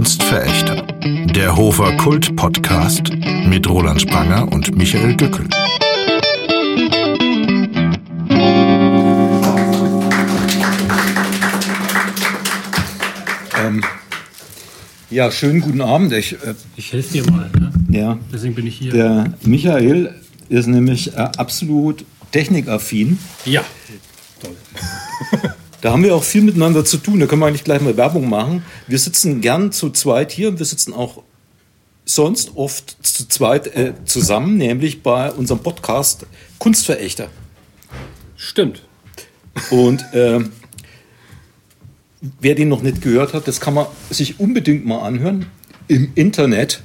Kunstverächter. Der Hofer Kult Podcast mit Roland Spranger und Michael Gückel. Ähm, ja, schönen guten Abend. Ich, äh, ich helfe dir mal. Ne? Ja. Deswegen bin ich hier. Der Michael ist nämlich äh, absolut technikaffin. Ja. Da haben wir auch viel miteinander zu tun. Da können wir eigentlich gleich mal Werbung machen. Wir sitzen gern zu zweit hier. Wir sitzen auch sonst oft zu zweit äh, zusammen, nämlich bei unserem Podcast Kunstverächter. Stimmt. Und äh, wer den noch nicht gehört hat, das kann man sich unbedingt mal anhören im Internet.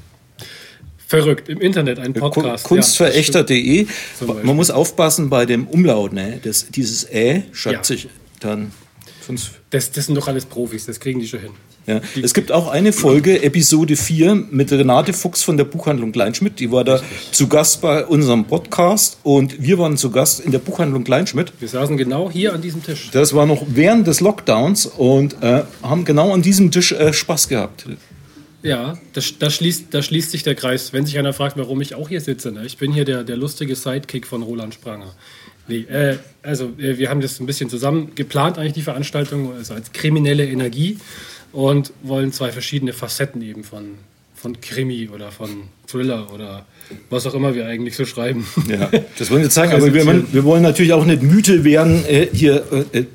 Verrückt, im Internet ein Podcast. Kunstverächter.de. Ja, man muss aufpassen bei dem Umlaut. Ne? Das, dieses Ä schreibt ja. sich dann das, das sind doch alles Profis, das kriegen die schon hin. Ja. Es gibt auch eine Folge, Episode 4, mit Renate Fuchs von der Buchhandlung Kleinschmidt. Die war da Richtig. zu Gast bei unserem Podcast und wir waren zu Gast in der Buchhandlung Kleinschmidt. Wir saßen genau hier an diesem Tisch. Das war noch während des Lockdowns und äh, haben genau an diesem Tisch äh, Spaß gehabt. Ja, da schließt, da schließt sich der Kreis. Wenn sich einer fragt, warum ich auch hier sitze. Ne? Ich bin hier der, der lustige Sidekick von Roland Spranger. Nee, äh, also äh, wir haben das ein bisschen zusammen geplant, eigentlich die Veranstaltung, also als kriminelle Energie und wollen zwei verschiedene Facetten eben von, von Krimi oder von Thriller oder was auch immer wir eigentlich so schreiben. Ja, das wollen wir zeigen, aber wir, wir, wollen natürlich auch nicht müde werden, äh, hier äh,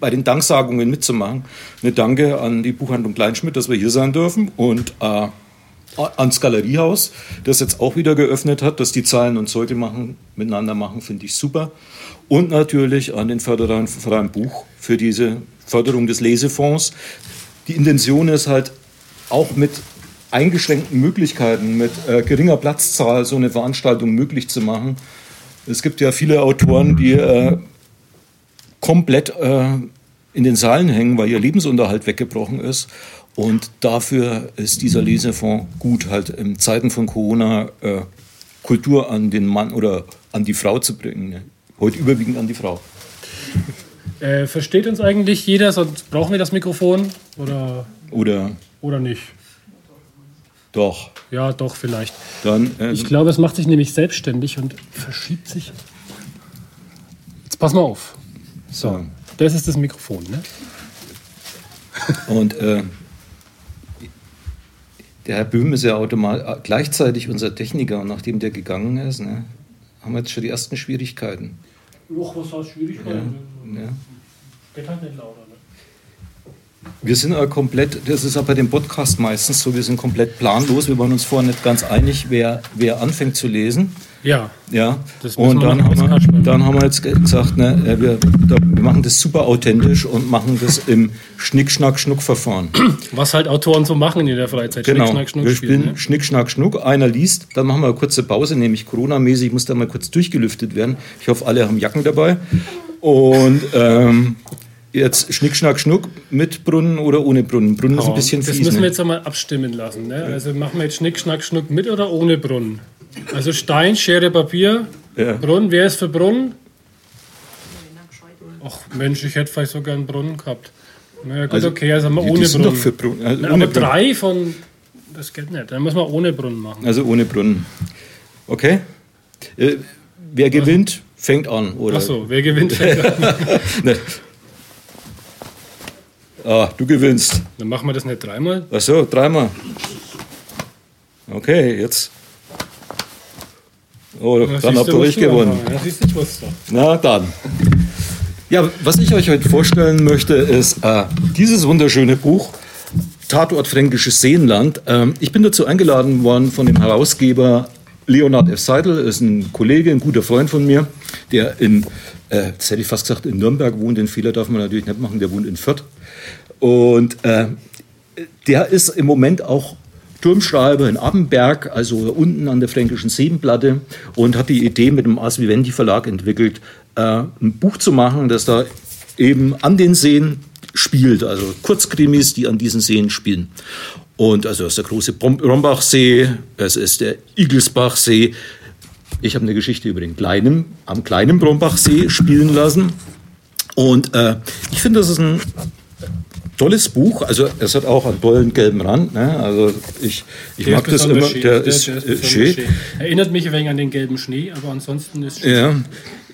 bei den Danksagungen mitzumachen. Eine Danke an die Buchhandlung Kleinschmidt, dass wir hier sein dürfen und äh, ans Galeriehaus, das jetzt auch wieder geöffnet hat, dass die Zahlen uns heute machen, miteinander machen, finde ich super. Und natürlich an den Förderer Verein Buch für diese Förderung des Lesefonds. Die Intention ist halt auch mit eingeschränkten Möglichkeiten, mit äh, geringer Platzzahl so eine Veranstaltung möglich zu machen. Es gibt ja viele Autoren, die äh, komplett äh, in den Saalen hängen, weil ihr Lebensunterhalt weggebrochen ist. Und dafür ist dieser Lesefonds gut, halt in Zeiten von Corona äh, Kultur an den Mann oder an die Frau zu bringen. Ne? Heute überwiegend an die Frau. Äh, versteht uns eigentlich jeder, sonst brauchen wir das Mikrofon oder, oder, oder nicht? Doch. Ja, doch, vielleicht. Dann, äh, ich glaube, es macht sich nämlich selbstständig und verschiebt sich. Jetzt pass mal auf. So, das ist das Mikrofon, ne? Und äh, der Herr Böhm ist ja automatisch gleichzeitig unser Techniker und nachdem der gegangen ist, ne, haben wir jetzt schon die ersten Schwierigkeiten. Noch was heißt Schwierigkeiten? Ja. ja. Geht halt nicht lauter. Wir sind ja komplett, das ist auch bei dem Podcast meistens so, wir sind komplett planlos. Wir waren uns vorher nicht ganz einig, wer, wer anfängt zu lesen. Ja. Ja. und dann haben, wir, dann haben wir jetzt gesagt, ne, wir, da, wir machen das super authentisch und machen das im Schnick-Schnack-Schnuck-Verfahren. Was halt Autoren so machen in der Freizeit. Genau. Schnick, Schnack, Schnuck wir spielen ne? Schnick, Schnack, Schnuck. Einer liest, dann machen wir eine kurze Pause, nämlich Corona-mäßig muss da mal kurz durchgelüftet werden. Ich hoffe, alle haben Jacken dabei. Und ähm, Jetzt Schnick, Schnack, Schnuck mit Brunnen oder ohne Brunnen? Brunnen ist ein bisschen fies. Das müssen wir ne? jetzt einmal abstimmen lassen. Ne? Also machen wir jetzt Schnick, Schnack, Schnuck mit oder ohne Brunnen? Also Stein, Schere, Papier, ja. Brunnen. Wer ist für Brunnen? Ach Mensch, ich hätte vielleicht sogar einen Brunnen gehabt. Na ja, gut, also, okay, also haben wir ohne Brunnen. Doch für Brunnen. Also Na, ohne aber Brunnen. drei von. Das geht nicht. Dann müssen wir ohne Brunnen machen. Also ohne Brunnen. Okay. Äh, wer gewinnt, fängt an, oder? Ach so, wer gewinnt, fängt an. Ah, du gewinnst. Dann machen wir das nicht dreimal? Ach so, dreimal. Okay, jetzt. Oh, ja, dann habt ihr euch gewonnen. Ja, siehst du, was Na dann. Ja, was ich euch heute vorstellen möchte, ist äh, dieses wunderschöne Buch, Tatort Fränkisches Seenland. Ähm, ich bin dazu eingeladen worden von dem Herausgeber Leonhard F. Seidel, ist ein Kollege, ein guter Freund von mir, der in, äh, das hätte ich fast gesagt, in Nürnberg wohnt. Den Fehler darf man natürlich nicht machen, der wohnt in Fürth. Und äh, der ist im Moment auch Turmschreiber in Abbenberg, also unten an der Fränkischen Seenplatte, und hat die Idee mit dem Ars Vivendi Verlag entwickelt, äh, ein Buch zu machen, das da eben an den Seen spielt, also Kurzkrimis, die an diesen Seen spielen. Und also das ist der große Brombachsee, es ist der Igelsbachsee. Ich habe eine Geschichte über den kleinen, am kleinen Brombachsee spielen lassen. Und äh, ich finde, das ist ein tolles Buch. Also es hat auch einen tollen gelben Rand. Ne? Also ich, ich mag das immer. Schön. Der, der, ist, der ist schön. schön. Erinnert mich ein wenig an den gelben Schnee, aber ansonsten ist schön. Ja.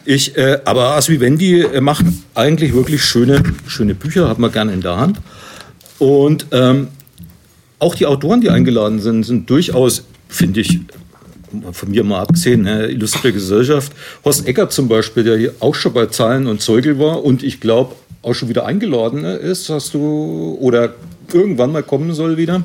Ich, äh, aber Asvivendi äh, macht eigentlich wirklich schöne, schöne Bücher, hat man gerne in der Hand. Und ähm, auch die Autoren, die eingeladen sind, sind durchaus, finde ich, von mir mal abgesehen, ne, illustre Gesellschaft. Horst Eckert zum Beispiel, der hier auch schon bei Zahlen und Zeuge war und ich glaube auch schon wieder eingeladen ne, ist, hast du, oder irgendwann mal kommen soll wieder.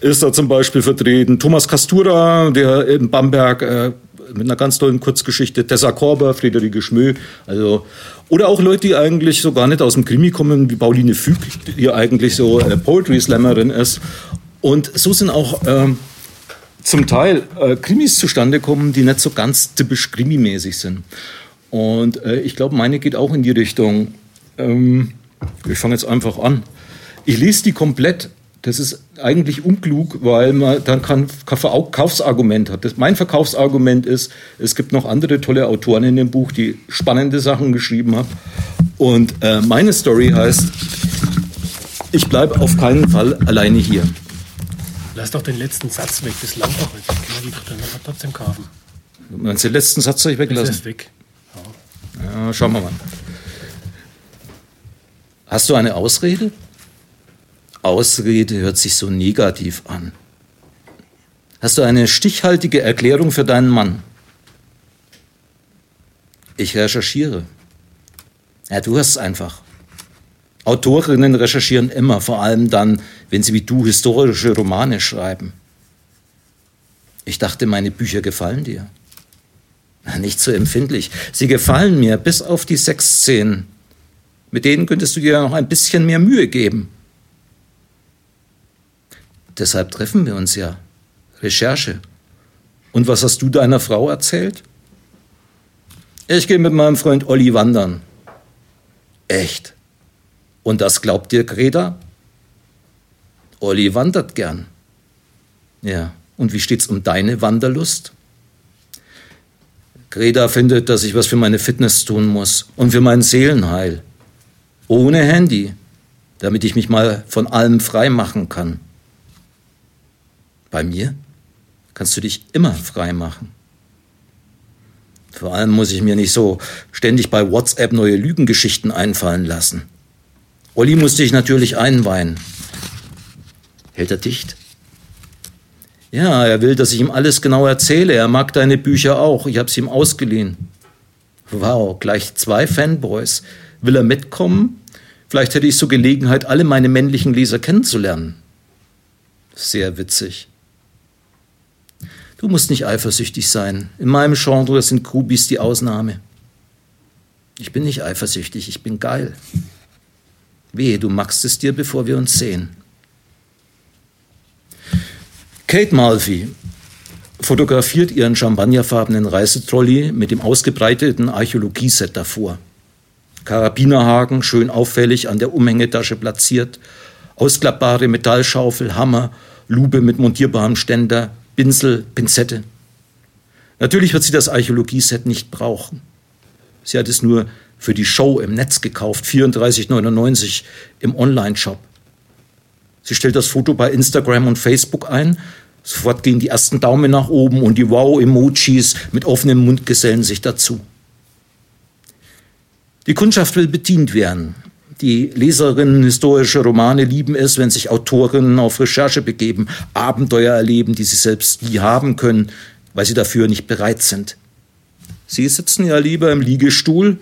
Ist da zum Beispiel vertreten Thomas Castura, der in Bamberg äh, mit einer ganz tollen Kurzgeschichte, Tessa Korber, Friederike Schmö, also oder auch Leute, die eigentlich so gar nicht aus dem Krimi kommen, wie Pauline Füg, die eigentlich so äh, Poetry Slammerin ist. Und so sind auch ähm, zum Teil äh, Krimis zustande kommen, die nicht so ganz typisch krimimäßig sind. Und äh, ich glaube, meine geht auch in die Richtung. Ähm, ich fange jetzt einfach an. Ich lese die komplett. Das ist eigentlich unklug, weil man dann kein Verkaufsargument hat. Das, mein Verkaufsargument ist, es gibt noch andere tolle Autoren in dem Buch, die spannende Sachen geschrieben haben. Und äh, meine Story heißt, ich bleibe auf keinen Fall alleine hier. Lass doch den letzten Satz weg, das langt doch nicht. Können wir die doch dann trotzdem kaufen. Meinst du den letzten Satz soll ich weglassen? Das ist weg. Ja, schauen wir mal. Hast du eine Ausrede? Ausrede hört sich so negativ an. Hast du eine stichhaltige Erklärung für deinen Mann? Ich recherchiere. Ja, du hast es einfach. Autorinnen recherchieren immer, vor allem dann, wenn sie wie du historische Romane schreiben. Ich dachte, meine Bücher gefallen dir. Nicht so empfindlich. Sie gefallen mir, bis auf die Sexszenen. Mit denen könntest du dir noch ein bisschen mehr Mühe geben. Deshalb treffen wir uns ja. Recherche. Und was hast du deiner Frau erzählt? Ich gehe mit meinem Freund Olli wandern. Echt? Und das glaubt dir Greta? Olli wandert gern. Ja, und wie steht's um deine Wanderlust? Greta findet, dass ich was für meine Fitness tun muss und für mein Seelenheil. Ohne Handy, damit ich mich mal von allem frei machen kann. Bei mir kannst du dich immer frei machen. Vor allem muss ich mir nicht so ständig bei WhatsApp neue Lügengeschichten einfallen lassen. Olli musste ich natürlich einweihen. Hält er dicht? Ja, er will, dass ich ihm alles genau erzähle. Er mag deine Bücher auch. Ich habe sie ihm ausgeliehen. Wow, gleich zwei Fanboys. Will er mitkommen? Vielleicht hätte ich so Gelegenheit, alle meine männlichen Leser kennenzulernen. Sehr witzig. Du musst nicht eifersüchtig sein. In meinem Genre sind Krubis die Ausnahme. Ich bin nicht eifersüchtig, ich bin geil. Wehe, du magst es dir, bevor wir uns sehen. Kate Malfi fotografiert ihren champagnerfarbenen Reisetrolley mit dem ausgebreiteten Archäologieset davor. Karabinerhaken, schön auffällig an der Umhängetasche platziert, ausklappbare Metallschaufel, Hammer, Lupe mit montierbarem Ständer, Pinsel, Pinzette. Natürlich wird sie das Archäologieset nicht brauchen. Sie hat es nur für die Show im Netz gekauft, 34,99 im Online-Shop. Sie stellt das Foto bei Instagram und Facebook ein. Sofort gehen die ersten Daumen nach oben und die Wow-Emojis mit offenem Mund gesellen sich dazu. Die Kundschaft will bedient werden. Die Leserinnen historischer Romane lieben es, wenn sich Autorinnen auf Recherche begeben, Abenteuer erleben, die sie selbst nie haben können, weil sie dafür nicht bereit sind. Sie sitzen ja lieber im Liegestuhl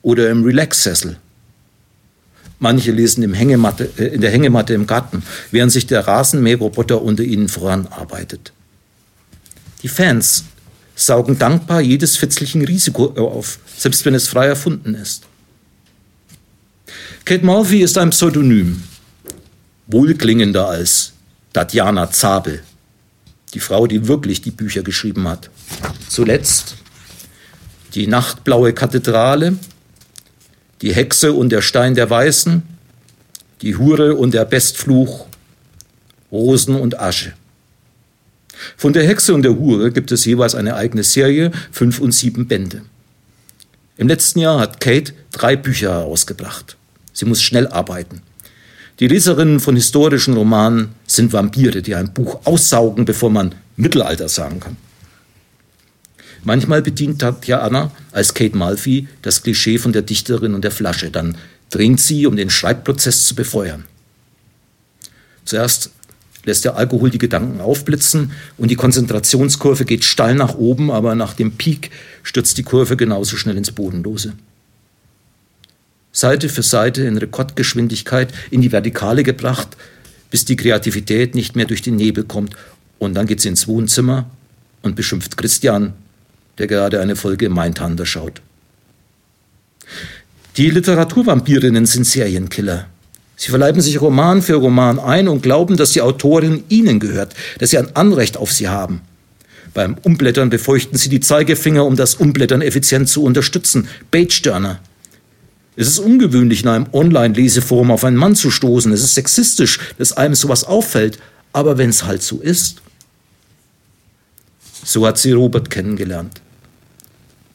oder im Relaxsessel. Manche lesen im Hängematte, äh, in der Hängematte im Garten, während sich der Rasenmäherroboter unter ihnen voranarbeitet. Die Fans saugen dankbar jedes fitzelchen Risiko auf, selbst wenn es frei erfunden ist. Kate Murphy ist ein Pseudonym, wohlklingender als Tatjana Zabel, die Frau, die wirklich die Bücher geschrieben hat. Zuletzt die nachtblaue Kathedrale, die Hexe und der Stein der Weißen, die Hure und der Bestfluch, Rosen und Asche. Von der Hexe und der Hure gibt es jeweils eine eigene Serie, fünf und sieben Bände. Im letzten Jahr hat Kate drei Bücher herausgebracht. Sie muss schnell arbeiten. Die Leserinnen von historischen Romanen sind Vampire, die ein Buch aussaugen, bevor man Mittelalter sagen kann. Manchmal bedient Tatjana als Kate Malfi das Klischee von der Dichterin und der Flasche. Dann dringt sie, um den Schreibprozess zu befeuern. Zuerst lässt der Alkohol die Gedanken aufblitzen und die Konzentrationskurve geht steil nach oben, aber nach dem Peak stürzt die Kurve genauso schnell ins Bodenlose. Seite für Seite in Rekordgeschwindigkeit in die Vertikale gebracht, bis die Kreativität nicht mehr durch den Nebel kommt. Und dann geht sie ins Wohnzimmer und beschimpft Christian, der gerade eine Folge Mindhunter schaut. Die Literaturvampirinnen sind Serienkiller. Sie verleiben sich Roman für Roman ein und glauben, dass die Autorin ihnen gehört, dass sie ein Anrecht auf sie haben. Beim Umblättern befeuchten sie die Zeigefinger, um das Umblättern effizient zu unterstützen. Page-Turner. Es ist ungewöhnlich, in einem Online-Leseforum auf einen Mann zu stoßen. Es ist sexistisch, dass einem sowas auffällt. Aber wenn es halt so ist. So hat sie Robert kennengelernt.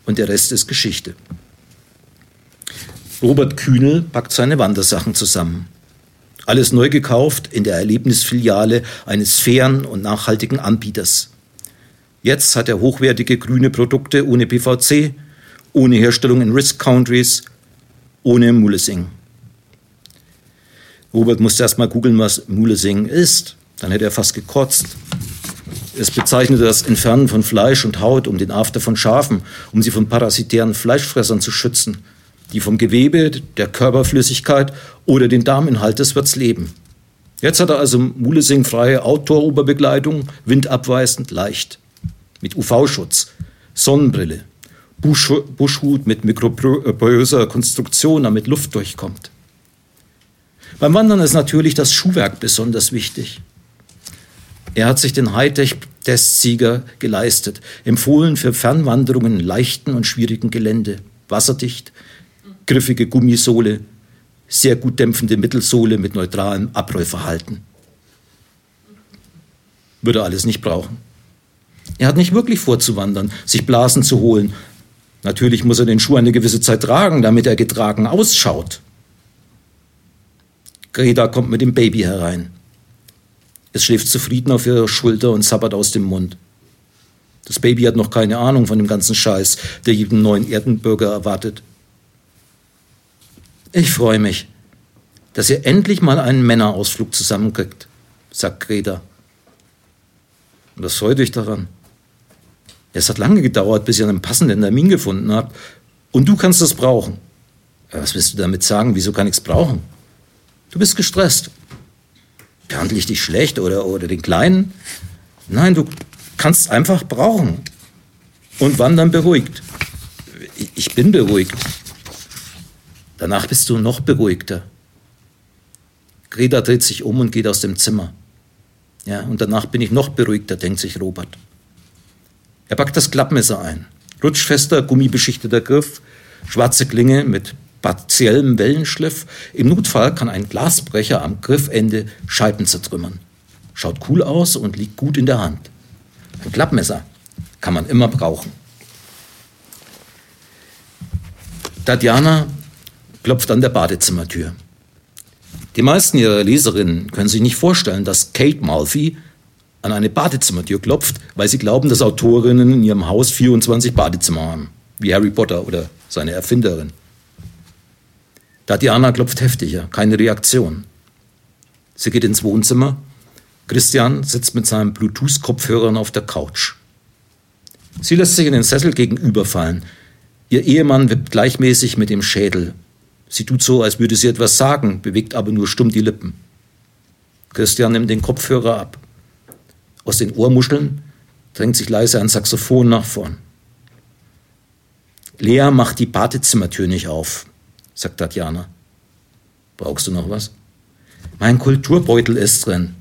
Und der Rest ist Geschichte. Robert Kühnel packt seine Wandersachen zusammen. Alles neu gekauft in der Erlebnisfiliale eines fairen und nachhaltigen Anbieters. Jetzt hat er hochwertige grüne Produkte ohne PVC, ohne Herstellung in Risk Countries, ohne Mulesing. Robert musste erst mal googeln, was Mulesing ist. Dann hätte er fast gekotzt. Es bezeichnete das Entfernen von Fleisch und Haut um den After von Schafen, um sie von parasitären Fleischfressern zu schützen die vom Gewebe, der Körperflüssigkeit oder den Darminhalt des Wirts leben. Jetzt hat er also Mulesing-freie Outdoor-Oberbekleidung, windabweisend, leicht, mit UV-Schutz, Sonnenbrille, Busch, Buschhut mit mikrobiöser Konstruktion, damit Luft durchkommt. Beim Wandern ist natürlich das Schuhwerk besonders wichtig. Er hat sich den Hightech-Testsieger geleistet, empfohlen für Fernwanderungen in leichten und schwierigen Gelände, wasserdicht, griffige Gummisohle, sehr gut dämpfende Mittelsohle mit neutralem Abrollverhalten. Würde alles nicht brauchen. Er hat nicht wirklich vorzuwandern, sich Blasen zu holen. Natürlich muss er den Schuh eine gewisse Zeit tragen, damit er getragen ausschaut. Greta kommt mit dem Baby herein. Es schläft zufrieden auf ihrer Schulter und sabbert aus dem Mund. Das Baby hat noch keine Ahnung von dem ganzen Scheiß, der jeden neuen Erdenbürger erwartet. Ich freue mich, dass ihr endlich mal einen Männerausflug zusammenkriegt, sagt Greta. Und was freut euch daran? Es hat lange gedauert, bis ihr einen passenden Termin gefunden habt. Und du kannst es brauchen. Was willst du damit sagen? Wieso kann ich es brauchen? Du bist gestresst. Behandle ich dich schlecht oder, oder den Kleinen? Nein, du kannst einfach brauchen. Und wann dann beruhigt? Ich bin beruhigt. Danach bist du noch beruhigter. Greta dreht sich um und geht aus dem Zimmer. Ja, und danach bin ich noch beruhigter, denkt sich Robert. Er packt das Klappmesser ein. Rutschfester, gummibeschichteter Griff, schwarze Klinge mit partiellem Wellenschliff. Im Notfall kann ein Glasbrecher am Griffende Scheiben zertrümmern. Schaut cool aus und liegt gut in der Hand. Ein Klappmesser kann man immer brauchen. Tatjana klopft an der Badezimmertür. Die meisten ihrer Leserinnen können sich nicht vorstellen, dass Kate Malfi an eine Badezimmertür klopft, weil sie glauben, dass Autorinnen in ihrem Haus 24 Badezimmer haben, wie Harry Potter oder seine Erfinderin. Tatjana klopft heftiger, keine Reaktion. Sie geht ins Wohnzimmer. Christian sitzt mit seinen Bluetooth-Kopfhörern auf der Couch. Sie lässt sich in den Sessel gegenüberfallen. Ihr Ehemann wippt gleichmäßig mit dem Schädel. Sie tut so, als würde sie etwas sagen, bewegt aber nur stumm die Lippen. Christian nimmt den Kopfhörer ab. Aus den Ohrmuscheln drängt sich leise ein Saxophon nach vorn. Lea macht die Badezimmertür nicht auf, sagt Tatjana. Brauchst du noch was? Mein Kulturbeutel ist drin.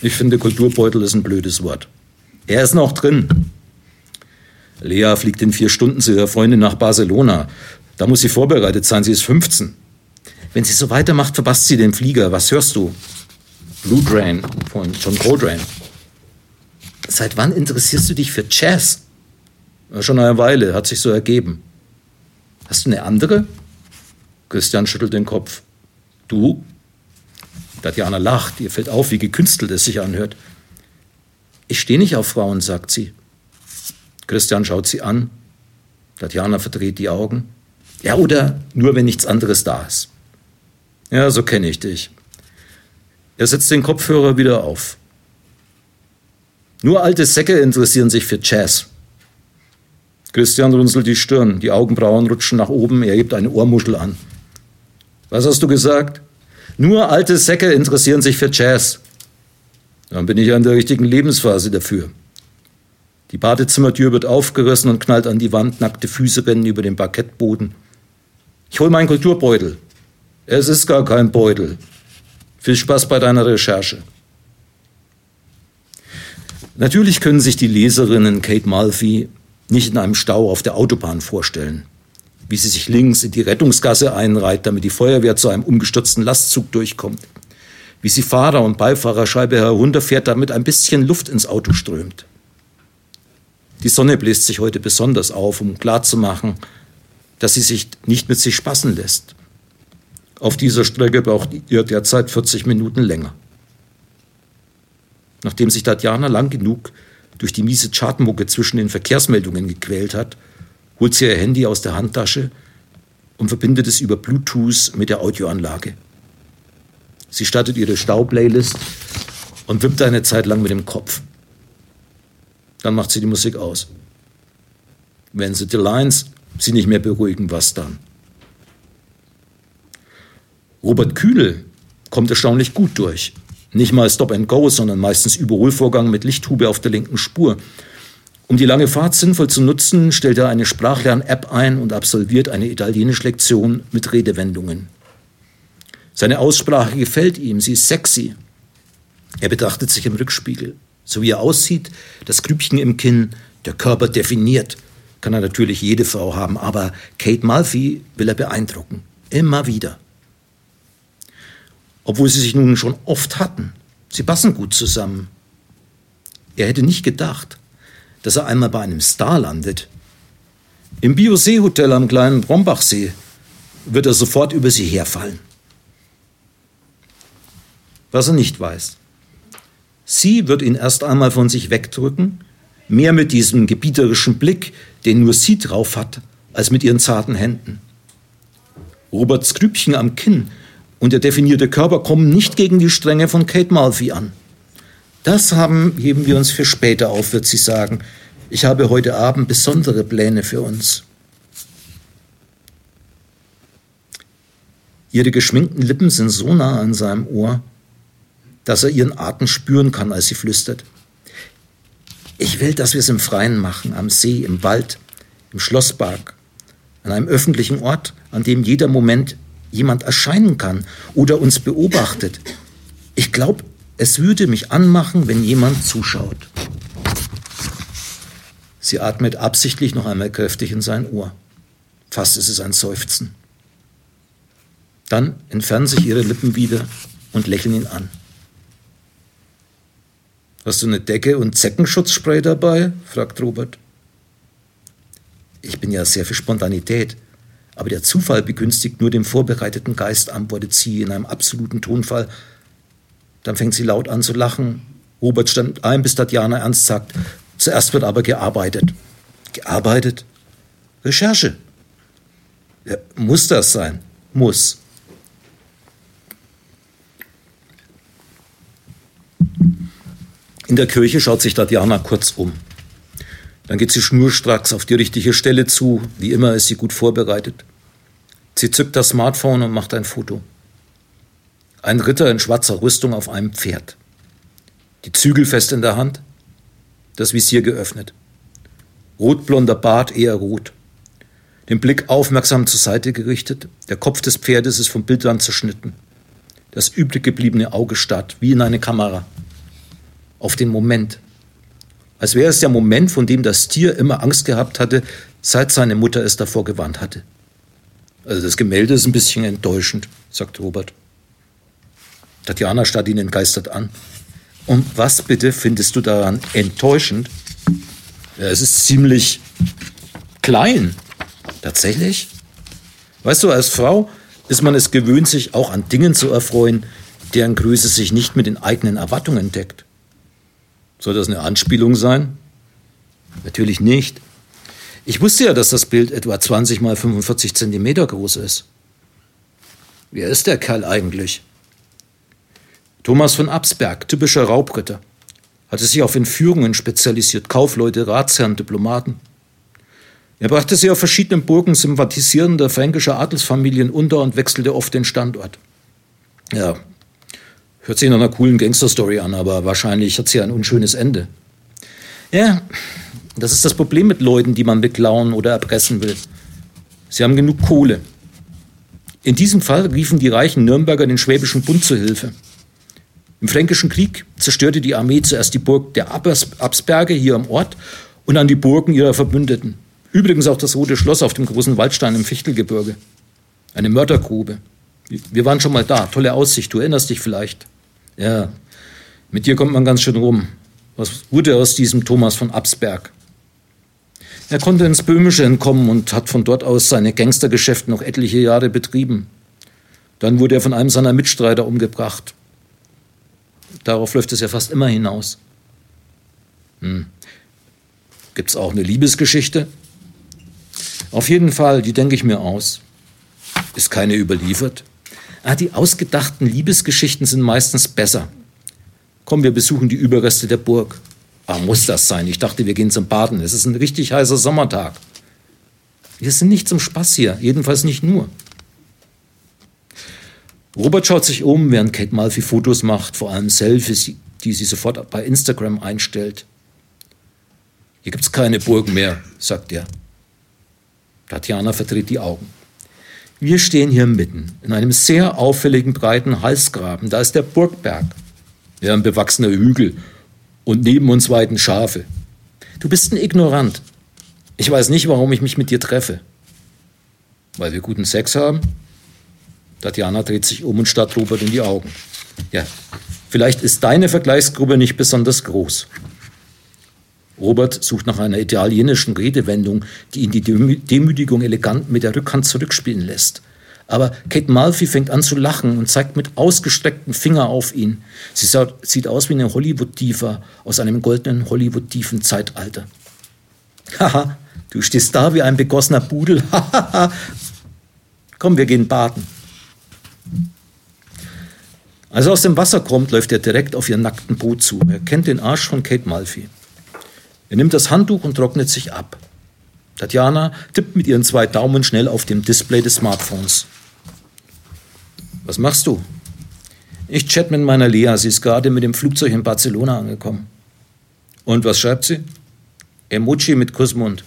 Ich finde, Kulturbeutel ist ein blödes Wort. Er ist noch drin. Lea fliegt in vier Stunden zu ihrer Freundin nach Barcelona. Da muss sie vorbereitet sein, sie ist 15. Wenn sie so weitermacht, verpasst sie den Flieger. Was hörst du? Blue Drain von John Coltrane. Seit wann interessierst du dich für Jazz? Schon eine Weile, hat sich so ergeben. Hast du eine andere? Christian schüttelt den Kopf. Du? Tatjana lacht, ihr fällt auf, wie gekünstelt es sich anhört. Ich stehe nicht auf Frauen, sagt sie. Christian schaut sie an. Tatjana verdreht die Augen. Ja, oder nur, wenn nichts anderes da ist. Ja, so kenne ich dich. Er setzt den Kopfhörer wieder auf. Nur alte Säcke interessieren sich für Jazz. Christian runzelt die Stirn, die Augenbrauen rutschen nach oben, er hebt eine Ohrmuschel an. Was hast du gesagt? Nur alte Säcke interessieren sich für Jazz. Dann bin ich ja in der richtigen Lebensphase dafür. Die Badezimmertür wird aufgerissen und knallt an die Wand, nackte Füße rennen über den Parkettboden. Ich hol meinen Kulturbeutel. Es ist gar kein Beutel. Viel Spaß bei deiner Recherche. Natürlich können sich die Leserinnen Kate Malfi nicht in einem Stau auf der Autobahn vorstellen, wie sie sich links in die Rettungsgasse einreiht, damit die Feuerwehr zu einem umgestürzten Lastzug durchkommt, wie sie Fahrer und Beifahrerscheibe herunterfährt, damit ein bisschen Luft ins Auto strömt. Die Sonne bläst sich heute besonders auf, um klarzumachen, dass sie sich nicht mit sich spaßen lässt. Auf dieser Strecke braucht ihr derzeit 40 Minuten länger. Nachdem sich Tatjana lang genug durch die miese Chartmucke zwischen den Verkehrsmeldungen gequält hat, holt sie ihr Handy aus der Handtasche und verbindet es über Bluetooth mit der Audioanlage. Sie startet ihre Stau-Playlist und wippt eine Zeit lang mit dem Kopf. Dann macht sie die Musik aus. Wenn sie die Lines sie nicht mehr beruhigen, was dann? Robert Kühl kommt erstaunlich gut durch. Nicht mal Stop and Go, sondern meistens Überholvorgang mit Lichthube auf der linken Spur. Um die lange Fahrt sinnvoll zu nutzen, stellt er eine Sprachlern-App ein und absolviert eine italienische Lektion mit Redewendungen. Seine Aussprache gefällt ihm, sie ist sexy. Er betrachtet sich im Rückspiegel. So wie er aussieht, das Grübchen im Kinn, der Körper definiert, kann er natürlich jede Frau haben, aber Kate Malfi will er beeindrucken. Immer wieder obwohl sie sich nun schon oft hatten. Sie passen gut zusammen. Er hätte nicht gedacht, dass er einmal bei einem Star landet. Im Biosee-Hotel am kleinen Brombachsee wird er sofort über sie herfallen. Was er nicht weiß. Sie wird ihn erst einmal von sich wegdrücken, mehr mit diesem gebieterischen Blick, den nur sie drauf hat, als mit ihren zarten Händen. Roberts Grübchen am Kinn und der definierte Körper kommen nicht gegen die Stränge von Kate Malfi an. Das haben, heben wir uns für später auf, wird sie sagen. Ich habe heute Abend besondere Pläne für uns. Ihre geschminkten Lippen sind so nah an seinem Ohr, dass er ihren Atem spüren kann, als sie flüstert. Ich will, dass wir es im Freien machen, am See, im Wald, im Schlosspark, an einem öffentlichen Ort, an dem jeder Moment jemand erscheinen kann oder uns beobachtet. Ich glaube, es würde mich anmachen, wenn jemand zuschaut. Sie atmet absichtlich noch einmal kräftig in sein Ohr. Fast ist es ein Seufzen. Dann entfernen sich ihre Lippen wieder und lächeln ihn an. Hast du eine Decke und Zeckenschutzspray dabei? fragt Robert. Ich bin ja sehr für Spontanität. Aber der Zufall begünstigt nur den vorbereiteten Geist, antwortet sie in einem absoluten Tonfall. Dann fängt sie laut an zu lachen. Robert stand ein, bis Tatjana ernst sagt. Zuerst wird aber gearbeitet. Gearbeitet? Recherche. Ja, muss das sein? Muss. In der Kirche schaut sich Tatjana kurz um. Dann geht sie schnurstracks auf die richtige Stelle zu. Wie immer ist sie gut vorbereitet. Sie zückt das Smartphone und macht ein Foto. Ein Ritter in schwarzer Rüstung auf einem Pferd. Die Zügel fest in der Hand, das Visier geöffnet. Rotblonder Bart eher rot. Den Blick aufmerksam zur Seite gerichtet. Der Kopf des Pferdes ist vom Bildrand zerschnitten. Das übrig gebliebene Auge starrt, wie in eine Kamera. Auf den Moment, als wäre es der Moment, von dem das Tier immer Angst gehabt hatte, seit seine Mutter es davor gewarnt hatte. Also das Gemälde ist ein bisschen enttäuschend, sagt Robert. Tatjana starrt ihn entgeistert an. Und was bitte findest du daran enttäuschend? Ja, es ist ziemlich klein. Tatsächlich? Weißt du, als Frau ist man es gewöhnt, sich auch an Dingen zu erfreuen, deren Größe sich nicht mit den eigenen Erwartungen deckt. Soll das eine Anspielung sein? Natürlich nicht. Ich wusste ja, dass das Bild etwa 20 mal 45 Zentimeter groß ist. Wer ist der Kerl eigentlich? Thomas von Absberg, typischer Raubritter, hatte sich auf Entführungen spezialisiert, Kaufleute, Ratsherren, Diplomaten. Er brachte sie auf verschiedenen Burgen sympathisierender fränkischer Adelsfamilien unter und wechselte oft den Standort. Ja, hört sich nach einer coolen Gangsterstory an, aber wahrscheinlich hat sie ein unschönes Ende. Ja, das ist das Problem mit Leuten, die man beklauen oder erpressen will. Sie haben genug Kohle. In diesem Fall riefen die reichen Nürnberger den Schwäbischen Bund zu Hilfe. Im Fränkischen Krieg zerstörte die Armee zuerst die Burg der Absberge hier am Ort und dann die Burgen ihrer Verbündeten. Übrigens auch das Rote Schloss auf dem großen Waldstein im Fichtelgebirge. Eine Mördergrube. Wir waren schon mal da. Tolle Aussicht. Du erinnerst dich vielleicht. Ja, mit dir kommt man ganz schön rum. Was wurde aus diesem Thomas von Absberg? Er konnte ins Böhmische entkommen und hat von dort aus seine Gangstergeschäfte noch etliche Jahre betrieben. Dann wurde er von einem seiner Mitstreiter umgebracht. Darauf läuft es ja fast immer hinaus. Hm. Gibt es auch eine Liebesgeschichte? Auf jeden Fall, die denke ich mir aus. Ist keine überliefert? Ah, die ausgedachten Liebesgeschichten sind meistens besser. Komm, wir besuchen die Überreste der Burg. Ah, muss das sein? Ich dachte, wir gehen zum Baden. Es ist ein richtig heißer Sommertag. Wir sind nicht zum Spaß hier, jedenfalls nicht nur. Robert schaut sich um, während Kate Malfi Fotos macht, vor allem Selfies, die sie sofort bei Instagram einstellt. Hier gibt's keine Burg mehr, sagt er. Tatjana verdreht die Augen. Wir stehen hier mitten in einem sehr auffälligen breiten Halsgraben. Da ist der Burgberg. Ja, ein bewachsener Hügel. Und neben uns weiden Schafe. Du bist ein Ignorant. Ich weiß nicht, warum ich mich mit dir treffe. Weil wir guten Sex haben? Tatjana dreht sich um und starrt Robert in die Augen. Ja, vielleicht ist deine Vergleichsgruppe nicht besonders groß. Robert sucht nach einer italienischen Redewendung, die ihn die Demütigung elegant mit der Rückhand zurückspielen lässt. Aber Kate Malfi fängt an zu lachen und zeigt mit ausgestrecktem Finger auf ihn. Sie sieht aus wie eine Hollywood-Diva aus einem goldenen Hollywood-Dieven-Zeitalter. Haha, du stehst da wie ein begossener Pudel. Hahaha. Komm, wir gehen baden. Als er aus dem Wasser kommt, läuft er direkt auf ihren nackten Boot zu. Er kennt den Arsch von Kate Malfi. Er nimmt das Handtuch und trocknet sich ab. Tatjana tippt mit ihren zwei Daumen schnell auf dem Display des Smartphones. Was machst du? Ich chat mit meiner Lea. Sie ist gerade mit dem Flugzeug in Barcelona angekommen. Und was schreibt sie? Emoji mit Kussmund.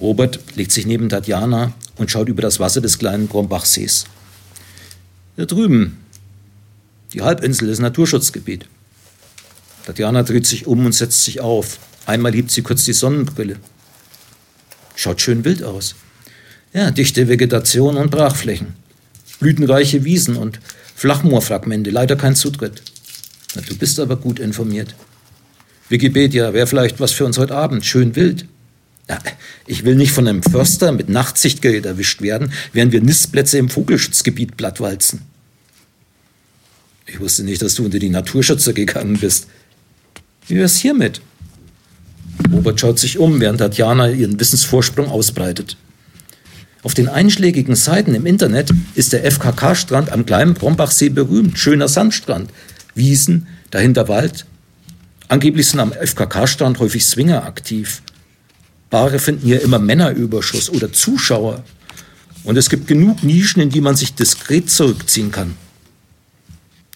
Robert legt sich neben Tatjana und schaut über das Wasser des kleinen Grombachsees. Da drüben. Die Halbinsel ist Naturschutzgebiet. Tatjana dreht sich um und setzt sich auf. Einmal hebt sie kurz die Sonnenbrille. Schaut schön wild aus. Ja, dichte Vegetation und Brachflächen. Blütenreiche Wiesen und Flachmoorfragmente, leider kein Zutritt. Na, du bist aber gut informiert. Wikipedia wäre vielleicht was für uns heute Abend. Schön wild. Ich will nicht von einem Förster mit Nachtsichtgerät erwischt werden, während wir Nistplätze im Vogelschutzgebiet plattwalzen. Ich wusste nicht, dass du unter die Naturschützer gegangen bist. Wie wär's hiermit? Robert schaut sich um, während Tatjana ihren Wissensvorsprung ausbreitet. Auf den einschlägigen Seiten im Internet ist der FKK-Strand am kleinen Brombachsee berühmt. Schöner Sandstrand. Wiesen, dahinter Wald. Angeblich sind am FKK-Strand häufig Swinger aktiv. Paare finden hier immer Männerüberschuss oder Zuschauer. Und es gibt genug Nischen, in die man sich diskret zurückziehen kann.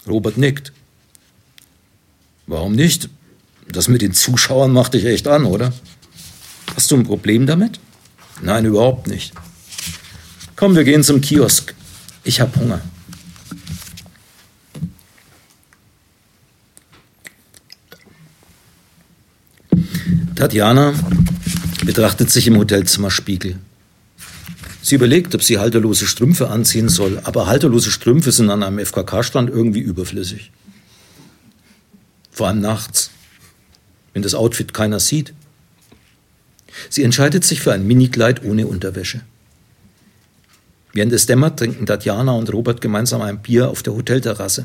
Robert nickt. Warum nicht? Das mit den Zuschauern macht dich echt an, oder? Hast du ein Problem damit? Nein, überhaupt nicht. Komm, wir gehen zum Kiosk. Ich habe Hunger. Tatjana betrachtet sich im Hotelzimmerspiegel. Sie überlegt, ob sie halterlose Strümpfe anziehen soll, aber halterlose Strümpfe sind an einem FKK-Strand irgendwie überflüssig. Vor allem nachts wenn das Outfit keiner sieht. Sie entscheidet sich für ein Minikleid ohne Unterwäsche. Während es dämmert, trinken Tatjana und Robert gemeinsam ein Bier auf der Hotelterrasse.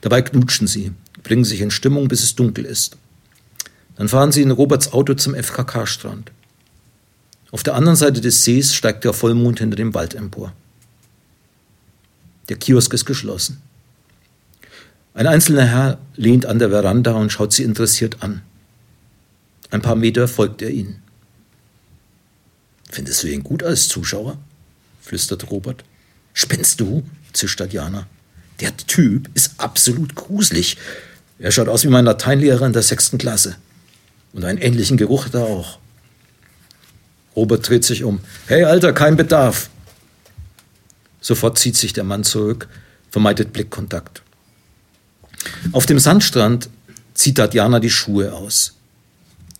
Dabei knutschen sie, bringen sich in Stimmung, bis es dunkel ist. Dann fahren sie in Roberts Auto zum FKK-Strand. Auf der anderen Seite des Sees steigt der Vollmond hinter dem Wald empor. Der Kiosk ist geschlossen. Ein einzelner Herr lehnt an der Veranda und schaut sie interessiert an. Ein paar Meter folgt er ihnen. Findest du ihn gut als Zuschauer? flüstert Robert. Spinnst du? zischt Tatjana. Der Typ ist absolut gruselig. Er schaut aus wie mein Lateinlehrer in der sechsten Klasse. Und einen ähnlichen Geruch hat er auch. Robert dreht sich um. Hey, Alter, kein Bedarf. Sofort zieht sich der Mann zurück, vermeidet Blickkontakt. Auf dem Sandstrand zieht Tatjana die Schuhe aus.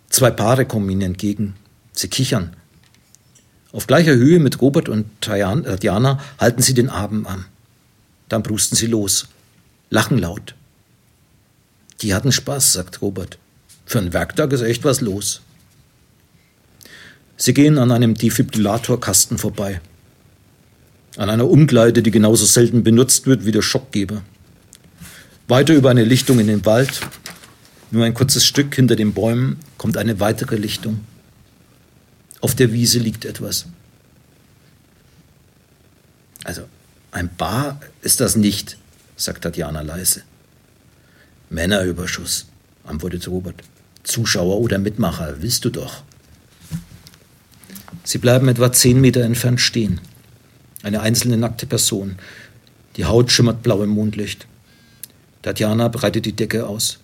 Zwei Paare kommen ihnen entgegen. Sie kichern. Auf gleicher Höhe mit Robert und Tatjana halten sie den Abend an. Dann brusten sie los, lachen laut. Die hatten Spaß, sagt Robert. Für einen Werktag ist echt was los. Sie gehen an einem Defibrillatorkasten vorbei. An einer Umkleide, die genauso selten benutzt wird wie der Schockgeber. Weiter über eine Lichtung in den Wald. Nur ein kurzes Stück hinter den Bäumen kommt eine weitere Lichtung. Auf der Wiese liegt etwas. Also, ein Bar ist das nicht, sagt Tatjana leise. Männerüberschuss, antwortet Robert. Zuschauer oder Mitmacher, willst du doch. Sie bleiben etwa zehn Meter entfernt stehen. Eine einzelne nackte Person. Die Haut schimmert blau im Mondlicht. Tatjana breitet die Decke aus.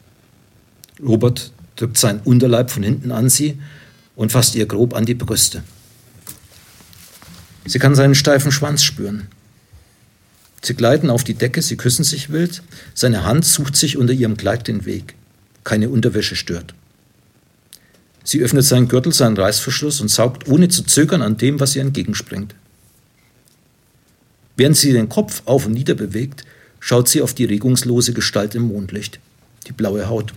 Robert drückt seinen Unterleib von hinten an sie und fasst ihr grob an die Brüste. Sie kann seinen steifen Schwanz spüren. Sie gleiten auf die Decke, sie küssen sich wild. Seine Hand sucht sich unter ihrem Kleid den Weg. Keine Unterwäsche stört. Sie öffnet seinen Gürtel, seinen Reißverschluss und saugt ohne zu zögern an dem, was ihr entgegenspringt. Während sie den Kopf auf und nieder bewegt, schaut sie auf die regungslose Gestalt im Mondlicht, die blaue Haut.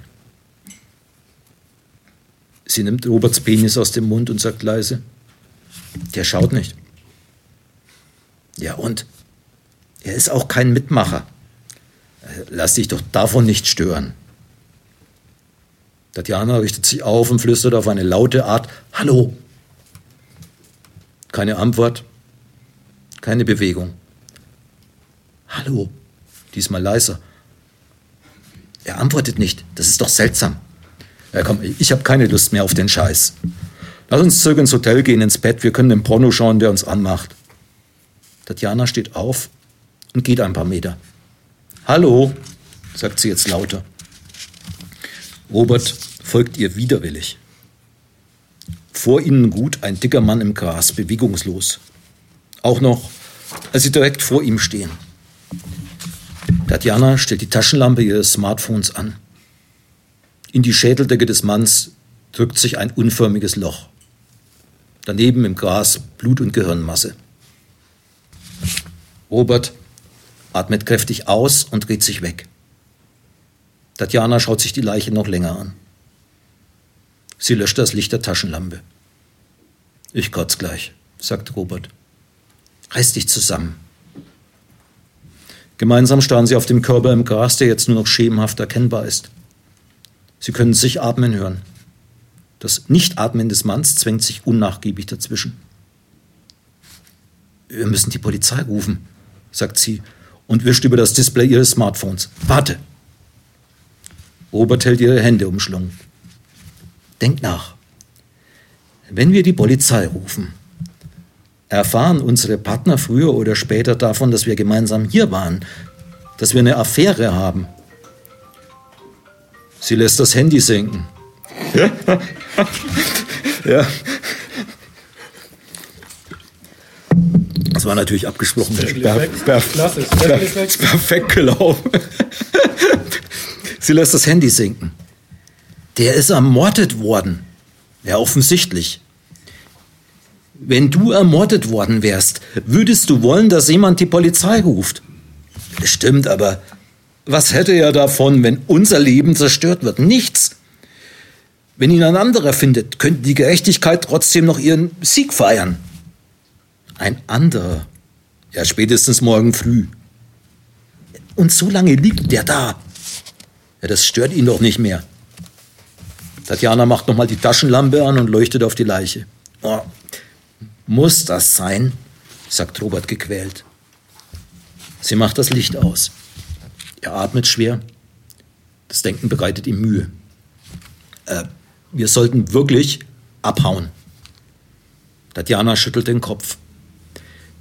Sie nimmt Roberts Penis aus dem Mund und sagt leise, der schaut nicht. Ja und? Er ist auch kein Mitmacher. Lass dich doch davon nicht stören. Tatjana richtet sich auf und flüstert auf eine laute Art Hallo. Keine Antwort, keine Bewegung. Hallo diesmal leiser. Er antwortet nicht. Das ist doch seltsam. Ja, komm, ich habe keine Lust mehr auf den Scheiß. Lass uns zurück ins Hotel gehen, ins Bett. Wir können den Porno schauen, der uns anmacht. Tatjana steht auf und geht ein paar Meter. Hallo, sagt sie jetzt lauter. Robert folgt ihr widerwillig. Vor ihnen ruht ein dicker Mann im Gras, bewegungslos. Auch noch, als sie direkt vor ihm stehen. Tatjana stellt die Taschenlampe ihres Smartphones an. In die Schädeldecke des Manns drückt sich ein unförmiges Loch. Daneben im Gras Blut- und Gehirnmasse. Robert atmet kräftig aus und dreht sich weg. Tatjana schaut sich die Leiche noch länger an. Sie löscht das Licht der Taschenlampe. Ich kotz gleich, sagt Robert. Reiß dich zusammen. Gemeinsam starren sie auf dem Körper im Gras, der jetzt nur noch schemenhaft erkennbar ist. Sie können sich atmen hören. Das Nichtatmen des Manns zwängt sich unnachgiebig dazwischen. Wir müssen die Polizei rufen, sagt sie und wischt über das Display ihres Smartphones. Warte! Robert hält ihre Hände umschlungen. Denk nach. Wenn wir die Polizei rufen, erfahren unsere Partner früher oder später davon, dass wir gemeinsam hier waren, dass wir eine Affäre haben. Sie lässt das Handy senken. ja. Das war natürlich abgesprochen. Per, per, per, perfekt gelaufen. Sie lässt das Handy sinken. Der ist ermordet worden. Ja, offensichtlich. Wenn du ermordet worden wärst, würdest du wollen, dass jemand die Polizei ruft? Stimmt, aber was hätte er davon, wenn unser Leben zerstört wird? Nichts. Wenn ihn ein anderer findet, könnte die Gerechtigkeit trotzdem noch ihren Sieg feiern. Ein anderer. Ja, spätestens morgen früh. Und so lange liegt der da. Das stört ihn doch nicht mehr. Tatjana macht nochmal die Taschenlampe an und leuchtet auf die Leiche. Oh, muss das sein? sagt Robert gequält. Sie macht das Licht aus. Er atmet schwer. Das Denken bereitet ihm Mühe. Äh, wir sollten wirklich abhauen. Tatjana schüttelt den Kopf.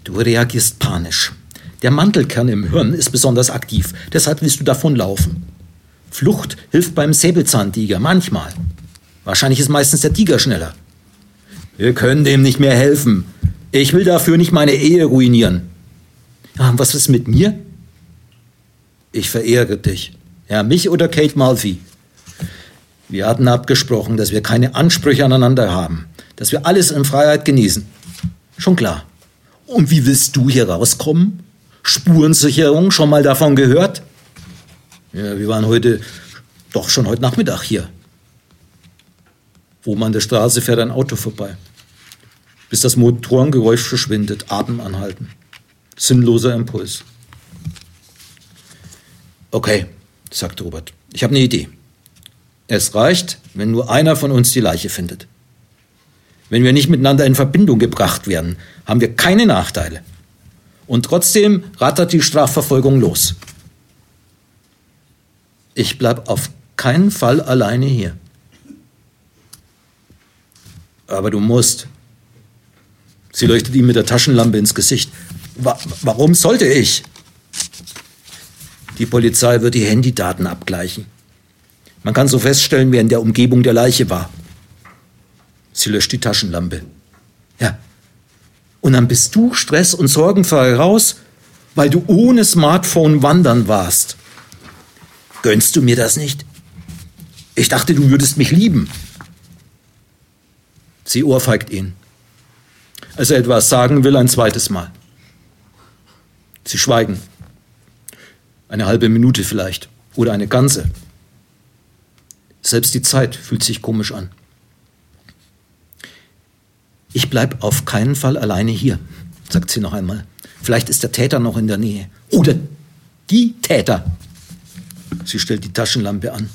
Du reagierst panisch. Der Mantelkern im Hirn ist besonders aktiv, deshalb willst du davonlaufen. Flucht hilft beim Säbelzahntiger, manchmal. Wahrscheinlich ist meistens der Tiger schneller. Wir können dem nicht mehr helfen. Ich will dafür nicht meine Ehe ruinieren. Ja, was ist mit mir? Ich verehre dich. Ja, mich oder Kate Malfi. Wir hatten abgesprochen, dass wir keine Ansprüche aneinander haben, dass wir alles in Freiheit genießen. Schon klar. Und wie willst du hier rauskommen? Spurensicherung, schon mal davon gehört? Ja, wir waren heute, doch schon heute Nachmittag hier. Oben an der Straße fährt ein Auto vorbei. Bis das Motorengeräusch verschwindet, Atem anhalten. Sinnloser Impuls. Okay, sagt Robert. Ich habe eine Idee. Es reicht, wenn nur einer von uns die Leiche findet. Wenn wir nicht miteinander in Verbindung gebracht werden, haben wir keine Nachteile. Und trotzdem rattert die Strafverfolgung los. Ich bleib auf keinen Fall alleine hier. Aber du musst. Sie leuchtet ihm mit der Taschenlampe ins Gesicht. Wa warum sollte ich? Die Polizei wird die Handydaten abgleichen. Man kann so feststellen, wer in der Umgebung der Leiche war. Sie löscht die Taschenlampe. Ja. Und dann bist du stress- und sorgenfrei raus, weil du ohne Smartphone wandern warst. Gönnst du mir das nicht? Ich dachte, du würdest mich lieben. Sie ohrfeigt ihn. Als er etwas sagen will, ein zweites Mal. Sie schweigen. Eine halbe Minute vielleicht. Oder eine ganze. Selbst die Zeit fühlt sich komisch an. Ich bleib auf keinen Fall alleine hier, sagt sie noch einmal. Vielleicht ist der Täter noch in der Nähe. Oder die Täter. Sie stellt die Taschenlampe an.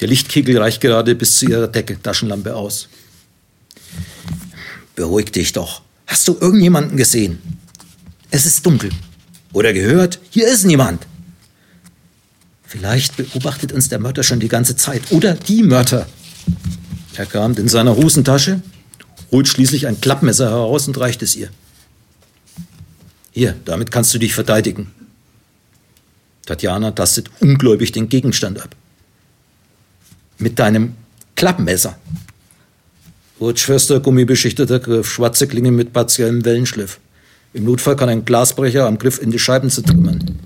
Der Lichtkegel reicht gerade bis zu ihrer Decke. Taschenlampe aus. Beruhig dich doch. Hast du irgendjemanden gesehen? Es ist dunkel. Oder gehört, hier ist niemand. Vielleicht beobachtet uns der Mörder schon die ganze Zeit. Oder die Mörder. Er kramt in seiner Hosentasche, holt schließlich ein Klappmesser heraus und reicht es ihr. Hier, damit kannst du dich verteidigen. Tatjana tastet ungläubig den Gegenstand ab. Mit deinem Klappmesser. Rutschfester, gummibeschichteter Griff, schwarze Klinge mit partiellem Wellenschliff. Im Notfall kann ein Glasbrecher am Griff in die Scheiben zertrümmern.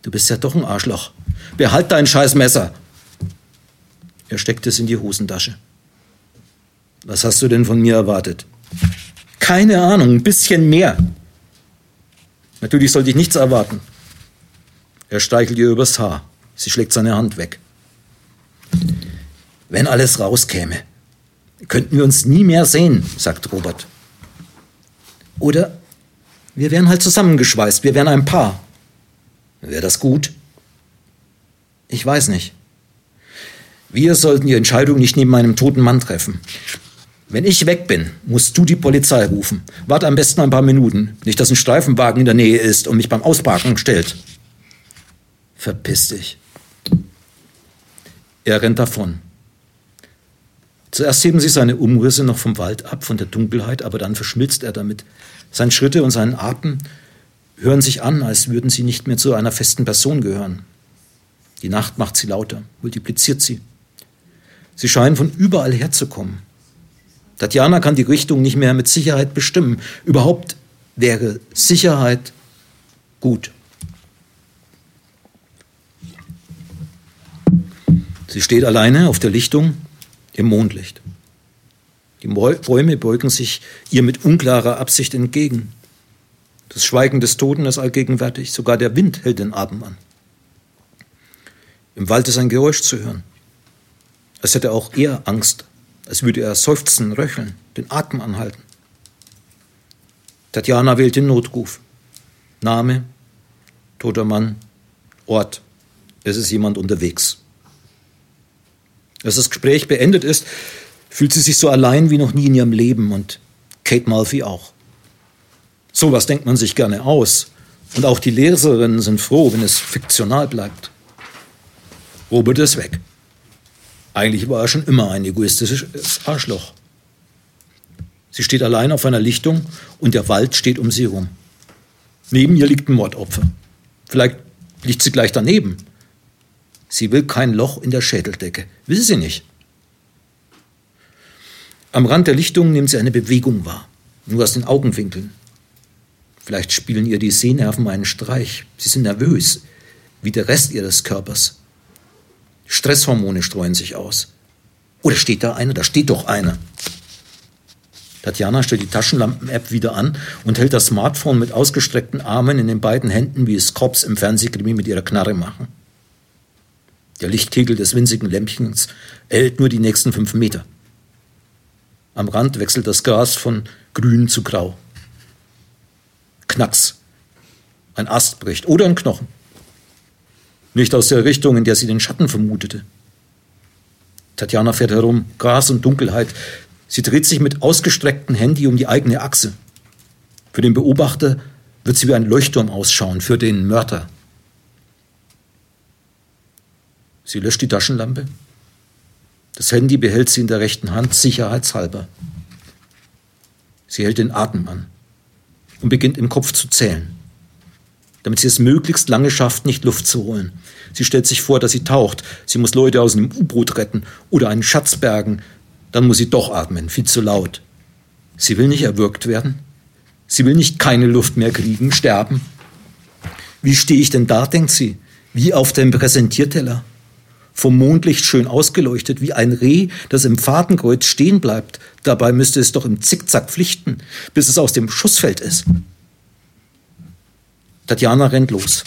Du bist ja doch ein Arschloch. Behalt dein Scheißmesser. Er steckt es in die Hosentasche. Was hast du denn von mir erwartet? Keine Ahnung, ein bisschen mehr. Natürlich sollte ich nichts erwarten. Er streichelt ihr übers Haar. Sie schlägt seine Hand weg. Wenn alles rauskäme, könnten wir uns nie mehr sehen, sagt Robert. Oder wir wären halt zusammengeschweißt, wir wären ein Paar. Wäre das gut? Ich weiß nicht. Wir sollten die Entscheidung nicht neben einem toten Mann treffen. Wenn ich weg bin, musst du die Polizei rufen. Warte am besten ein paar Minuten. Nicht, dass ein Streifenwagen in der Nähe ist und mich beim Ausparken stellt. Verpiss dich. Er rennt davon. Zuerst heben sich seine Umrisse noch vom Wald ab, von der Dunkelheit, aber dann verschmilzt er damit. Seine Schritte und sein Atem hören sich an, als würden sie nicht mehr zu einer festen Person gehören. Die Nacht macht sie lauter, multipliziert sie. Sie scheinen von überall herzukommen. Tatjana kann die Richtung nicht mehr mit Sicherheit bestimmen. Überhaupt wäre Sicherheit gut. Sie steht alleine auf der Lichtung im Mondlicht. Die Bäume beugen sich ihr mit unklarer Absicht entgegen. Das Schweigen des Toten ist allgegenwärtig, sogar der Wind hält den Atem an. Im Wald ist ein Geräusch zu hören. Als hätte auch er Angst, als würde er seufzen, röcheln, den Atem anhalten. Tatjana wählt den Notruf. Name, toter Mann, Ort. Es ist jemand unterwegs. Als das Gespräch beendet ist, fühlt sie sich so allein wie noch nie in ihrem Leben und Kate Malfi auch. Sowas denkt man sich gerne aus. Und auch die Leserinnen sind froh, wenn es fiktional bleibt. Robert ist weg. Eigentlich war er schon immer ein egoistisches Arschloch. Sie steht allein auf einer Lichtung und der Wald steht um sie herum. Neben ihr liegt ein Mordopfer. Vielleicht liegt sie gleich daneben. Sie will kein Loch in der Schädeldecke. Will sie nicht. Am Rand der Lichtung nimmt sie eine Bewegung wahr, nur aus den Augenwinkeln. Vielleicht spielen ihr die Sehnerven einen Streich. Sie sind nervös, wie der Rest ihres Körpers. Stresshormone streuen sich aus. Oder steht da einer? Da steht doch einer. Tatjana stellt die Taschenlampen-App wieder an und hält das Smartphone mit ausgestreckten Armen in den beiden Händen, wie es Cops im Fernsehkrimi mit ihrer Knarre machen. Der Lichtkegel des winzigen Lämpchens erhält nur die nächsten fünf Meter. Am Rand wechselt das Gras von grün zu grau. Knacks. Ein Ast bricht oder ein Knochen. Nicht aus der Richtung, in der sie den Schatten vermutete. Tatjana fährt herum, Gras und Dunkelheit. Sie dreht sich mit ausgestrecktem Handy um die eigene Achse. Für den Beobachter wird sie wie ein Leuchtturm ausschauen, für den Mörder. Sie löscht die Taschenlampe. Das Handy behält sie in der rechten Hand, sicherheitshalber. Sie hält den Atem an und beginnt im Kopf zu zählen, damit sie es möglichst lange schafft, nicht Luft zu holen. Sie stellt sich vor, dass sie taucht. Sie muss Leute aus einem U-Boot retten oder einen Schatz bergen. Dann muss sie doch atmen, viel zu laut. Sie will nicht erwürgt werden. Sie will nicht keine Luft mehr kriegen, sterben. Wie stehe ich denn da, denkt sie, wie auf dem Präsentierteller vom Mondlicht schön ausgeleuchtet, wie ein Reh, das im Fadenkreuz stehen bleibt. Dabei müsste es doch im Zickzack pflichten, bis es aus dem Schussfeld ist. Tatjana rennt los.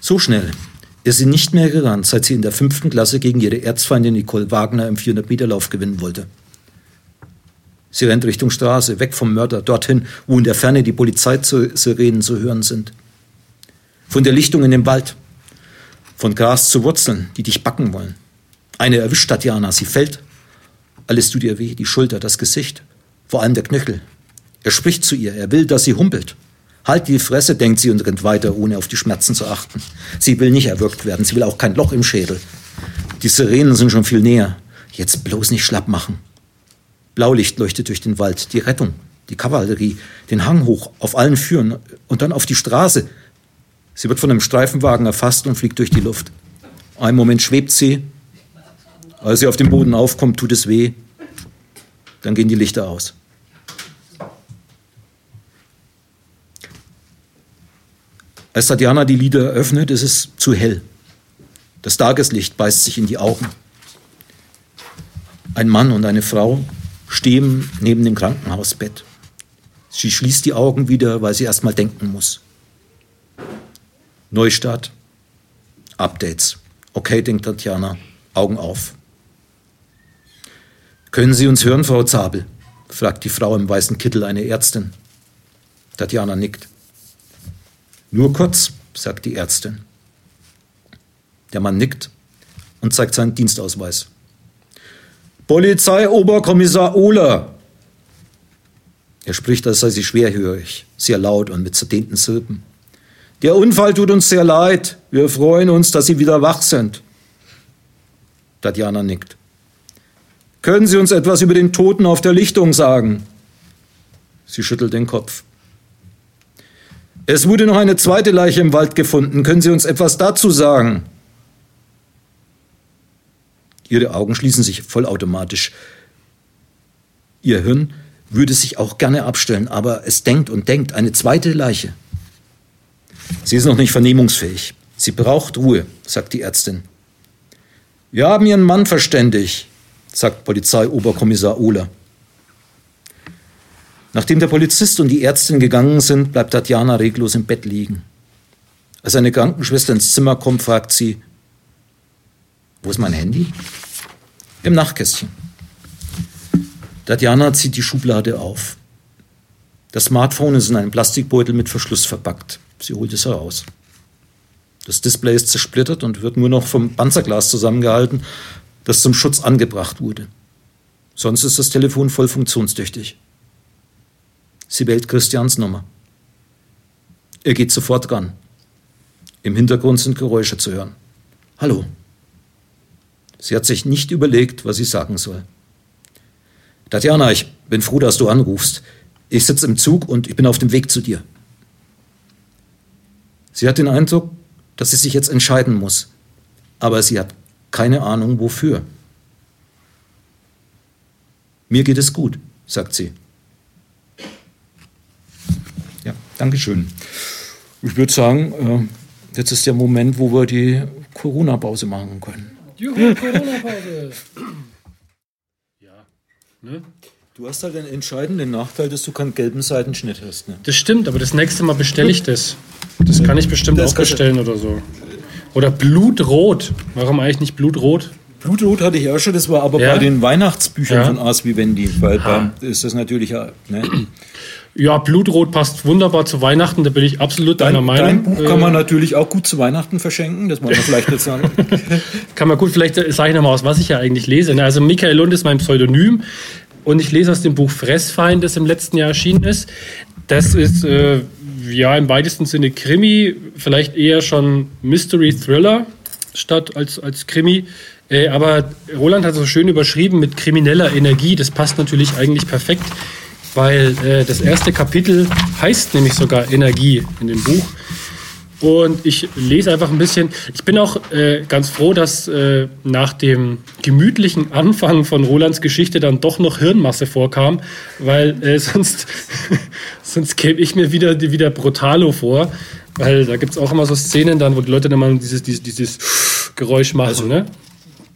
So schnell ist sie nicht mehr gerannt, seit sie in der fünften Klasse gegen ihre Erzfeindin Nicole Wagner im 400-Meter-Lauf gewinnen wollte. Sie rennt Richtung Straße, weg vom Mörder, dorthin, wo in der Ferne die Polizeisirenen zu hören sind. Von der Lichtung in dem Wald, von Gras zu Wurzeln, die dich backen wollen. Eine erwischt Tatjana, sie fällt. Alles tut ihr weh, die Schulter, das Gesicht, vor allem der Knöchel. Er spricht zu ihr, er will, dass sie humpelt. Halt die Fresse, denkt sie und rennt weiter, ohne auf die Schmerzen zu achten. Sie will nicht erwürgt werden, sie will auch kein Loch im Schädel. Die Sirenen sind schon viel näher. Jetzt bloß nicht schlapp machen. Blaulicht leuchtet durch den Wald, die Rettung, die Kavallerie, den Hang hoch, auf allen Führen und dann auf die Straße. Sie wird von einem Streifenwagen erfasst und fliegt durch die Luft. Einen Moment schwebt sie. Als sie auf dem Boden aufkommt, tut es weh. Dann gehen die Lichter aus. Als Tatjana die Lieder öffnet, ist es zu hell. Das Tageslicht beißt sich in die Augen. Ein Mann und eine Frau stehen neben dem Krankenhausbett. Sie schließt die Augen wieder, weil sie erst mal denken muss. Neustart, Updates. Okay, denkt Tatjana, Augen auf. Können Sie uns hören, Frau Zabel? fragt die Frau im weißen Kittel eine Ärztin. Tatjana nickt. Nur kurz, sagt die Ärztin. Der Mann nickt und zeigt seinen Dienstausweis. Polizeioberkommissar Ohler. Er spricht, als sei sie schwerhörig, sehr laut und mit zerdehnten Silben. Der Unfall tut uns sehr leid. Wir freuen uns, dass Sie wieder wach sind. Tatjana nickt. Können Sie uns etwas über den Toten auf der Lichtung sagen? Sie schüttelt den Kopf. Es wurde noch eine zweite Leiche im Wald gefunden. Können Sie uns etwas dazu sagen? Ihre Augen schließen sich vollautomatisch. Ihr Hirn würde sich auch gerne abstellen, aber es denkt und denkt eine zweite Leiche. Sie ist noch nicht vernehmungsfähig. Sie braucht Ruhe, sagt die Ärztin. Wir haben Ihren Mann verständigt, sagt Polizeioberkommissar Ohler. Nachdem der Polizist und die Ärztin gegangen sind, bleibt Tatjana reglos im Bett liegen. Als eine Krankenschwester ins Zimmer kommt, fragt sie, wo ist mein Handy? Im Nachtkästchen. Tatjana zieht die Schublade auf. Das Smartphone ist in einem Plastikbeutel mit Verschluss verpackt. Sie holt es heraus. Das Display ist zersplittert und wird nur noch vom Panzerglas zusammengehalten, das zum Schutz angebracht wurde. Sonst ist das Telefon voll funktionstüchtig. Sie wählt Christians Nummer. Er geht sofort ran. Im Hintergrund sind Geräusche zu hören. Hallo. Sie hat sich nicht überlegt, was sie sagen soll. Tatjana, ich bin froh, dass du anrufst. Ich sitze im Zug und ich bin auf dem Weg zu dir. Sie hat den Eindruck, dass sie sich jetzt entscheiden muss. Aber sie hat keine Ahnung, wofür. Mir geht es gut, sagt sie. Ja, Dankeschön. Ich würde sagen, äh, jetzt ist der Moment, wo wir die Corona-Pause machen können. Juhu, Corona-Pause! ja, ne? Du hast halt den entscheidenden Nachteil, dass du keinen gelben Seitenschnitt hast. Ne? Das stimmt, aber das nächste Mal bestelle ich das. Das kann ich bestimmt das auch bestellen oder so. Oder Blutrot. Warum eigentlich nicht Blutrot? Blutrot hatte ich auch schon, das war aber ja? bei den Weihnachtsbüchern ja? von Ars Vivendi, weil da ist das natürlich ja. Ne? Ja, Blutrot passt wunderbar zu Weihnachten, da bin ich absolut dein, deiner Meinung. Dein Buch kann man äh, natürlich auch gut zu Weihnachten verschenken, das muss man vielleicht jetzt sagen. kann man gut, vielleicht sage ich nochmal aus, was ich ja eigentlich lese. Ne? Also Michael Lund ist mein Pseudonym und ich lese aus dem Buch Fressfeind, das im letzten Jahr erschienen ist. Das ist äh, ja im weitesten Sinne Krimi, vielleicht eher schon Mystery Thriller statt als, als Krimi. Äh, aber Roland hat so schön überschrieben mit krimineller Energie. Das passt natürlich eigentlich perfekt, weil äh, das erste Kapitel heißt nämlich sogar Energie in dem Buch. Und ich lese einfach ein bisschen. Ich bin auch äh, ganz froh, dass äh, nach dem gemütlichen Anfang von Rolands Geschichte dann doch noch Hirnmasse vorkam, weil äh, sonst, sonst käme ich mir wieder, wieder Brutalo vor. Weil da gibt es auch immer so Szenen dann, wo die Leute dann mal dieses, dieses, dieses Geräusch machen. Also, ne?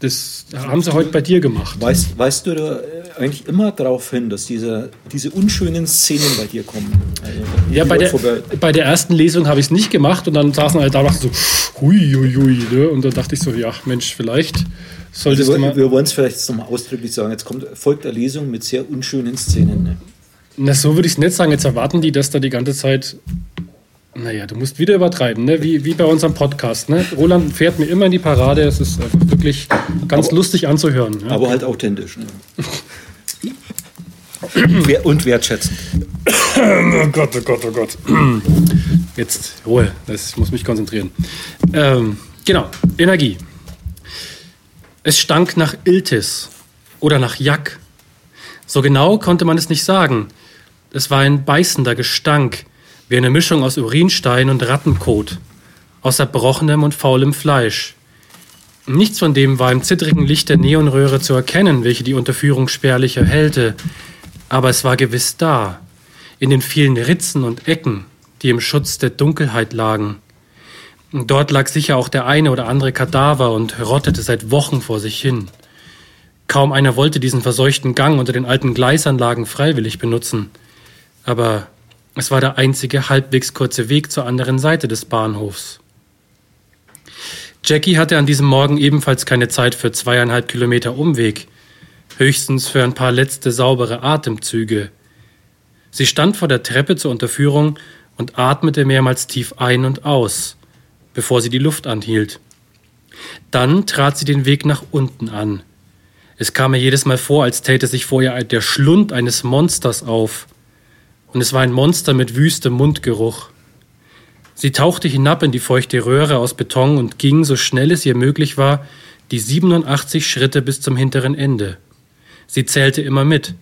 Das haben sie heute bei dir gemacht. Weißt, weißt du äh, eigentlich immer darauf hin, dass diese, diese unschönen Szenen bei dir kommen? Also, ja, bei der, bei der ersten Lesung habe ich es nicht gemacht und dann saßen alle da und dachten so, hui, hui, hui. Ne? Und dann dachte ich so, ja, Mensch, vielleicht solltest also, mal. Wir wollen es vielleicht nochmal ausdrücklich sagen. Jetzt kommt, folgt eine Lesung mit sehr unschönen Szenen. Ne? Na, so würde ich es nicht sagen. Jetzt erwarten die, dass da die ganze Zeit naja, du musst wieder übertreiben, ne? wie, wie bei unserem Podcast. Ne? Roland fährt mir immer in die Parade. Es ist einfach wirklich ganz aber, lustig anzuhören. Ja? Aber halt authentisch. Ne? Und wertschätzend. oh Gott, oh Gott, oh Gott. Jetzt Ruhe, ich muss mich konzentrieren. Ähm, genau, Energie. Es stank nach Iltis oder nach Jack. So genau konnte man es nicht sagen. Es war ein beißender Gestank wie eine Mischung aus Urinstein und Rattenkot, aus erbrochenem und faulem Fleisch. Nichts von dem war im zittrigen Licht der Neonröhre zu erkennen, welche die Unterführung spärlich erhellte, aber es war gewiss da, in den vielen Ritzen und Ecken, die im Schutz der Dunkelheit lagen. Dort lag sicher auch der eine oder andere Kadaver und rottete seit Wochen vor sich hin. Kaum einer wollte diesen verseuchten Gang unter den alten Gleisanlagen freiwillig benutzen. Aber es war der einzige halbwegs kurze Weg zur anderen Seite des Bahnhofs. Jackie hatte an diesem Morgen ebenfalls keine Zeit für zweieinhalb Kilometer Umweg, höchstens für ein paar letzte saubere Atemzüge. Sie stand vor der Treppe zur Unterführung und atmete mehrmals tief ein und aus, bevor sie die Luft anhielt. Dann trat sie den Weg nach unten an. Es kam ihr jedes Mal vor, als täte sich vor ihr der Schlund eines Monsters auf und es war ein Monster mit wüstem Mundgeruch. Sie tauchte hinab in die feuchte Röhre aus Beton und ging, so schnell es ihr möglich war, die 87 Schritte bis zum hinteren Ende. Sie zählte immer mit.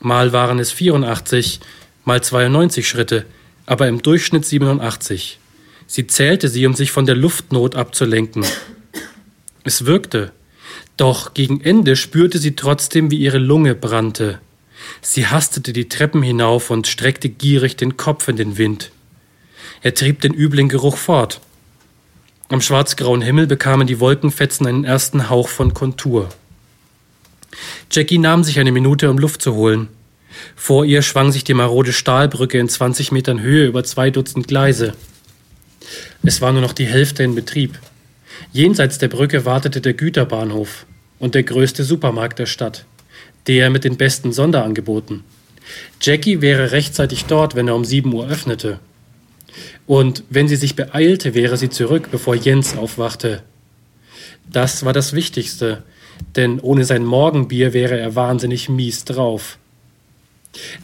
Mal waren es 84, mal 92 Schritte, aber im Durchschnitt 87. Sie zählte sie, um sich von der Luftnot abzulenken. Es wirkte. Doch gegen Ende spürte sie trotzdem, wie ihre Lunge brannte. Sie hastete die Treppen hinauf und streckte gierig den Kopf in den Wind. Er trieb den üblen Geruch fort. Am schwarzgrauen Himmel bekamen die Wolkenfetzen einen ersten Hauch von Kontur. Jackie nahm sich eine Minute, um Luft zu holen. Vor ihr schwang sich die marode Stahlbrücke in 20 Metern Höhe über zwei Dutzend Gleise. Es war nur noch die Hälfte in Betrieb. Jenseits der Brücke wartete der Güterbahnhof und der größte Supermarkt der Stadt der mit den besten Sonderangeboten. Jackie wäre rechtzeitig dort, wenn er um 7 Uhr öffnete. Und wenn sie sich beeilte, wäre sie zurück, bevor Jens aufwachte. Das war das Wichtigste, denn ohne sein Morgenbier wäre er wahnsinnig mies drauf.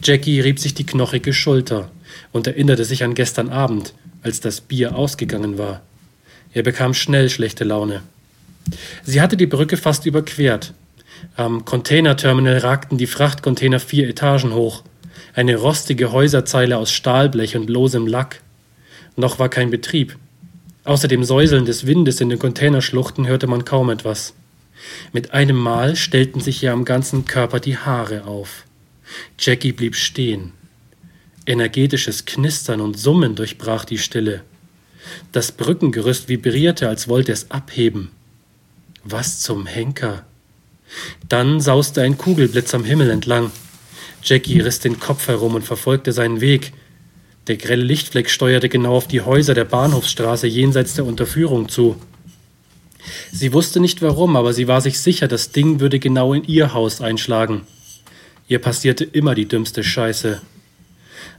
Jackie rieb sich die knochige Schulter und erinnerte sich an gestern Abend, als das Bier ausgegangen war. Er bekam schnell schlechte Laune. Sie hatte die Brücke fast überquert. Am Containerterminal ragten die Frachtcontainer vier Etagen hoch. Eine rostige Häuserzeile aus Stahlblech und losem Lack. Noch war kein Betrieb. Außer dem Säuseln des Windes in den Containerschluchten hörte man kaum etwas. Mit einem Mal stellten sich ihr am ganzen Körper die Haare auf. Jackie blieb stehen. Energetisches Knistern und Summen durchbrach die Stille. Das Brückengerüst vibrierte, als wollte es abheben. Was zum Henker? Dann sauste ein Kugelblitz am Himmel entlang. Jackie riss den Kopf herum und verfolgte seinen Weg. Der grelle Lichtfleck steuerte genau auf die Häuser der Bahnhofsstraße jenseits der Unterführung zu. Sie wusste nicht warum, aber sie war sich sicher, das Ding würde genau in ihr Haus einschlagen. Ihr passierte immer die dümmste Scheiße.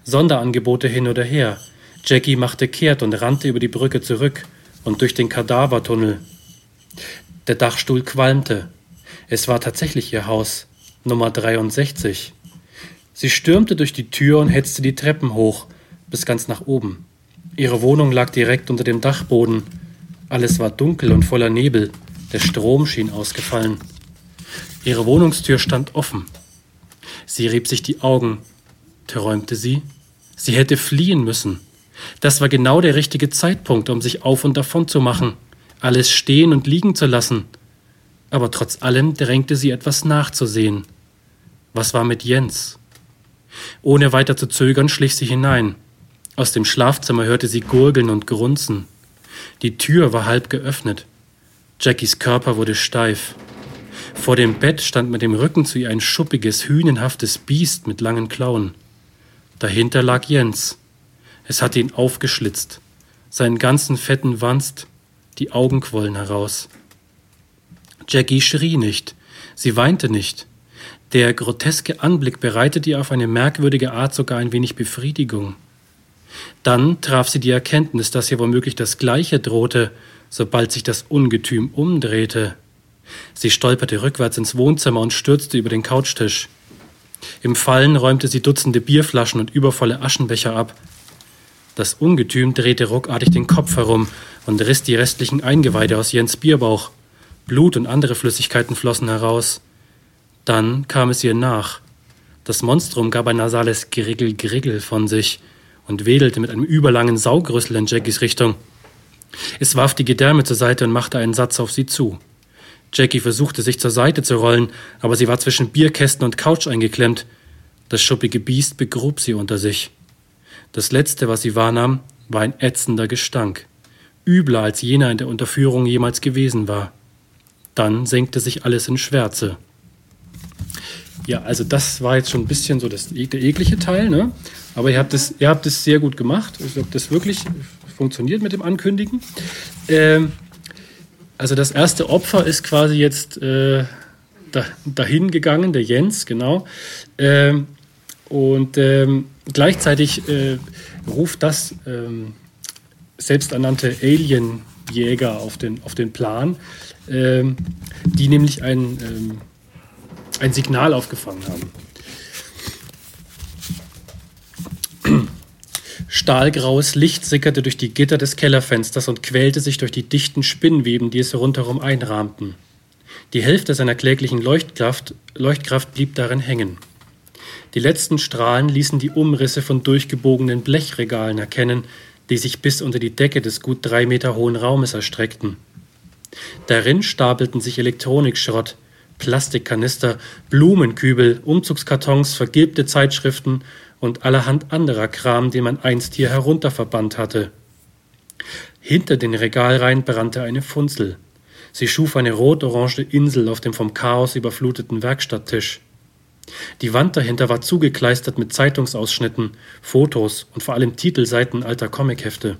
Sonderangebote hin oder her. Jackie machte kehrt und rannte über die Brücke zurück und durch den Kadavertunnel. Der Dachstuhl qualmte. Es war tatsächlich ihr Haus, Nummer 63. Sie stürmte durch die Tür und hetzte die Treppen hoch, bis ganz nach oben. Ihre Wohnung lag direkt unter dem Dachboden. Alles war dunkel und voller Nebel. Der Strom schien ausgefallen. Ihre Wohnungstür stand offen. Sie rieb sich die Augen. Träumte sie? Sie hätte fliehen müssen. Das war genau der richtige Zeitpunkt, um sich auf und davon zu machen, alles stehen und liegen zu lassen. Aber trotz allem drängte sie etwas nachzusehen. Was war mit Jens? Ohne weiter zu zögern schlich sie hinein. Aus dem Schlafzimmer hörte sie Gurgeln und Grunzen. Die Tür war halb geöffnet. Jackies Körper wurde steif. Vor dem Bett stand mit dem Rücken zu ihr ein schuppiges, hünenhaftes Biest mit langen Klauen. Dahinter lag Jens. Es hatte ihn aufgeschlitzt, seinen ganzen fetten Wanst, die Augen quollen heraus. Jackie schrie nicht, sie weinte nicht. Der groteske Anblick bereitete ihr auf eine merkwürdige Art sogar ein wenig Befriedigung. Dann traf sie die Erkenntnis, dass ihr womöglich das Gleiche drohte, sobald sich das Ungetüm umdrehte. Sie stolperte rückwärts ins Wohnzimmer und stürzte über den Couchtisch. Im Fallen räumte sie Dutzende Bierflaschen und übervolle Aschenbecher ab. Das Ungetüm drehte ruckartig den Kopf herum und riss die restlichen Eingeweide aus Jens Bierbauch. Blut und andere Flüssigkeiten flossen heraus. Dann kam es ihr nach. Das Monstrum gab ein nasales Griggel-Griggel von sich und wedelte mit einem überlangen Saugrüssel in Jackies Richtung. Es warf die Gedärme zur Seite und machte einen Satz auf sie zu. Jackie versuchte sich zur Seite zu rollen, aber sie war zwischen Bierkästen und Couch eingeklemmt. Das schuppige Biest begrub sie unter sich. Das letzte, was sie wahrnahm, war ein ätzender Gestank, übler als jener in der Unterführung jemals gewesen war. Dann senkte sich alles in Schwärze. Ja, also das war jetzt schon ein bisschen so das, der eklige Teil, ne? Aber ihr habt es, ihr habt es sehr gut gemacht. Ich glaube, das wirklich funktioniert mit dem Ankündigen. Ähm, also das erste Opfer ist quasi jetzt äh, da, dahin gegangen, der Jens, genau. Ähm, und ähm, gleichzeitig äh, ruft das ähm, selbsternannte Alien-Jäger auf den, auf den Plan, ähm, die nämlich ein, ähm, ein Signal aufgefangen haben. Stahlgraues Licht sickerte durch die Gitter des Kellerfensters und quälte sich durch die dichten Spinnweben, die es rundherum einrahmten. Die Hälfte seiner kläglichen Leuchtkraft, Leuchtkraft blieb darin hängen. Die letzten Strahlen ließen die Umrisse von durchgebogenen Blechregalen erkennen, die sich bis unter die Decke des gut drei Meter hohen Raumes erstreckten. Darin stapelten sich Elektronikschrott, Plastikkanister, Blumenkübel, Umzugskartons, vergilbte Zeitschriften und allerhand anderer Kram, den man einst hier herunterverbannt hatte. Hinter den Regalreihen brannte eine Funzel. Sie schuf eine rot-orange Insel auf dem vom Chaos überfluteten Werkstatttisch. Die Wand dahinter war zugekleistert mit Zeitungsausschnitten, Fotos und vor allem Titelseiten alter Comichefte.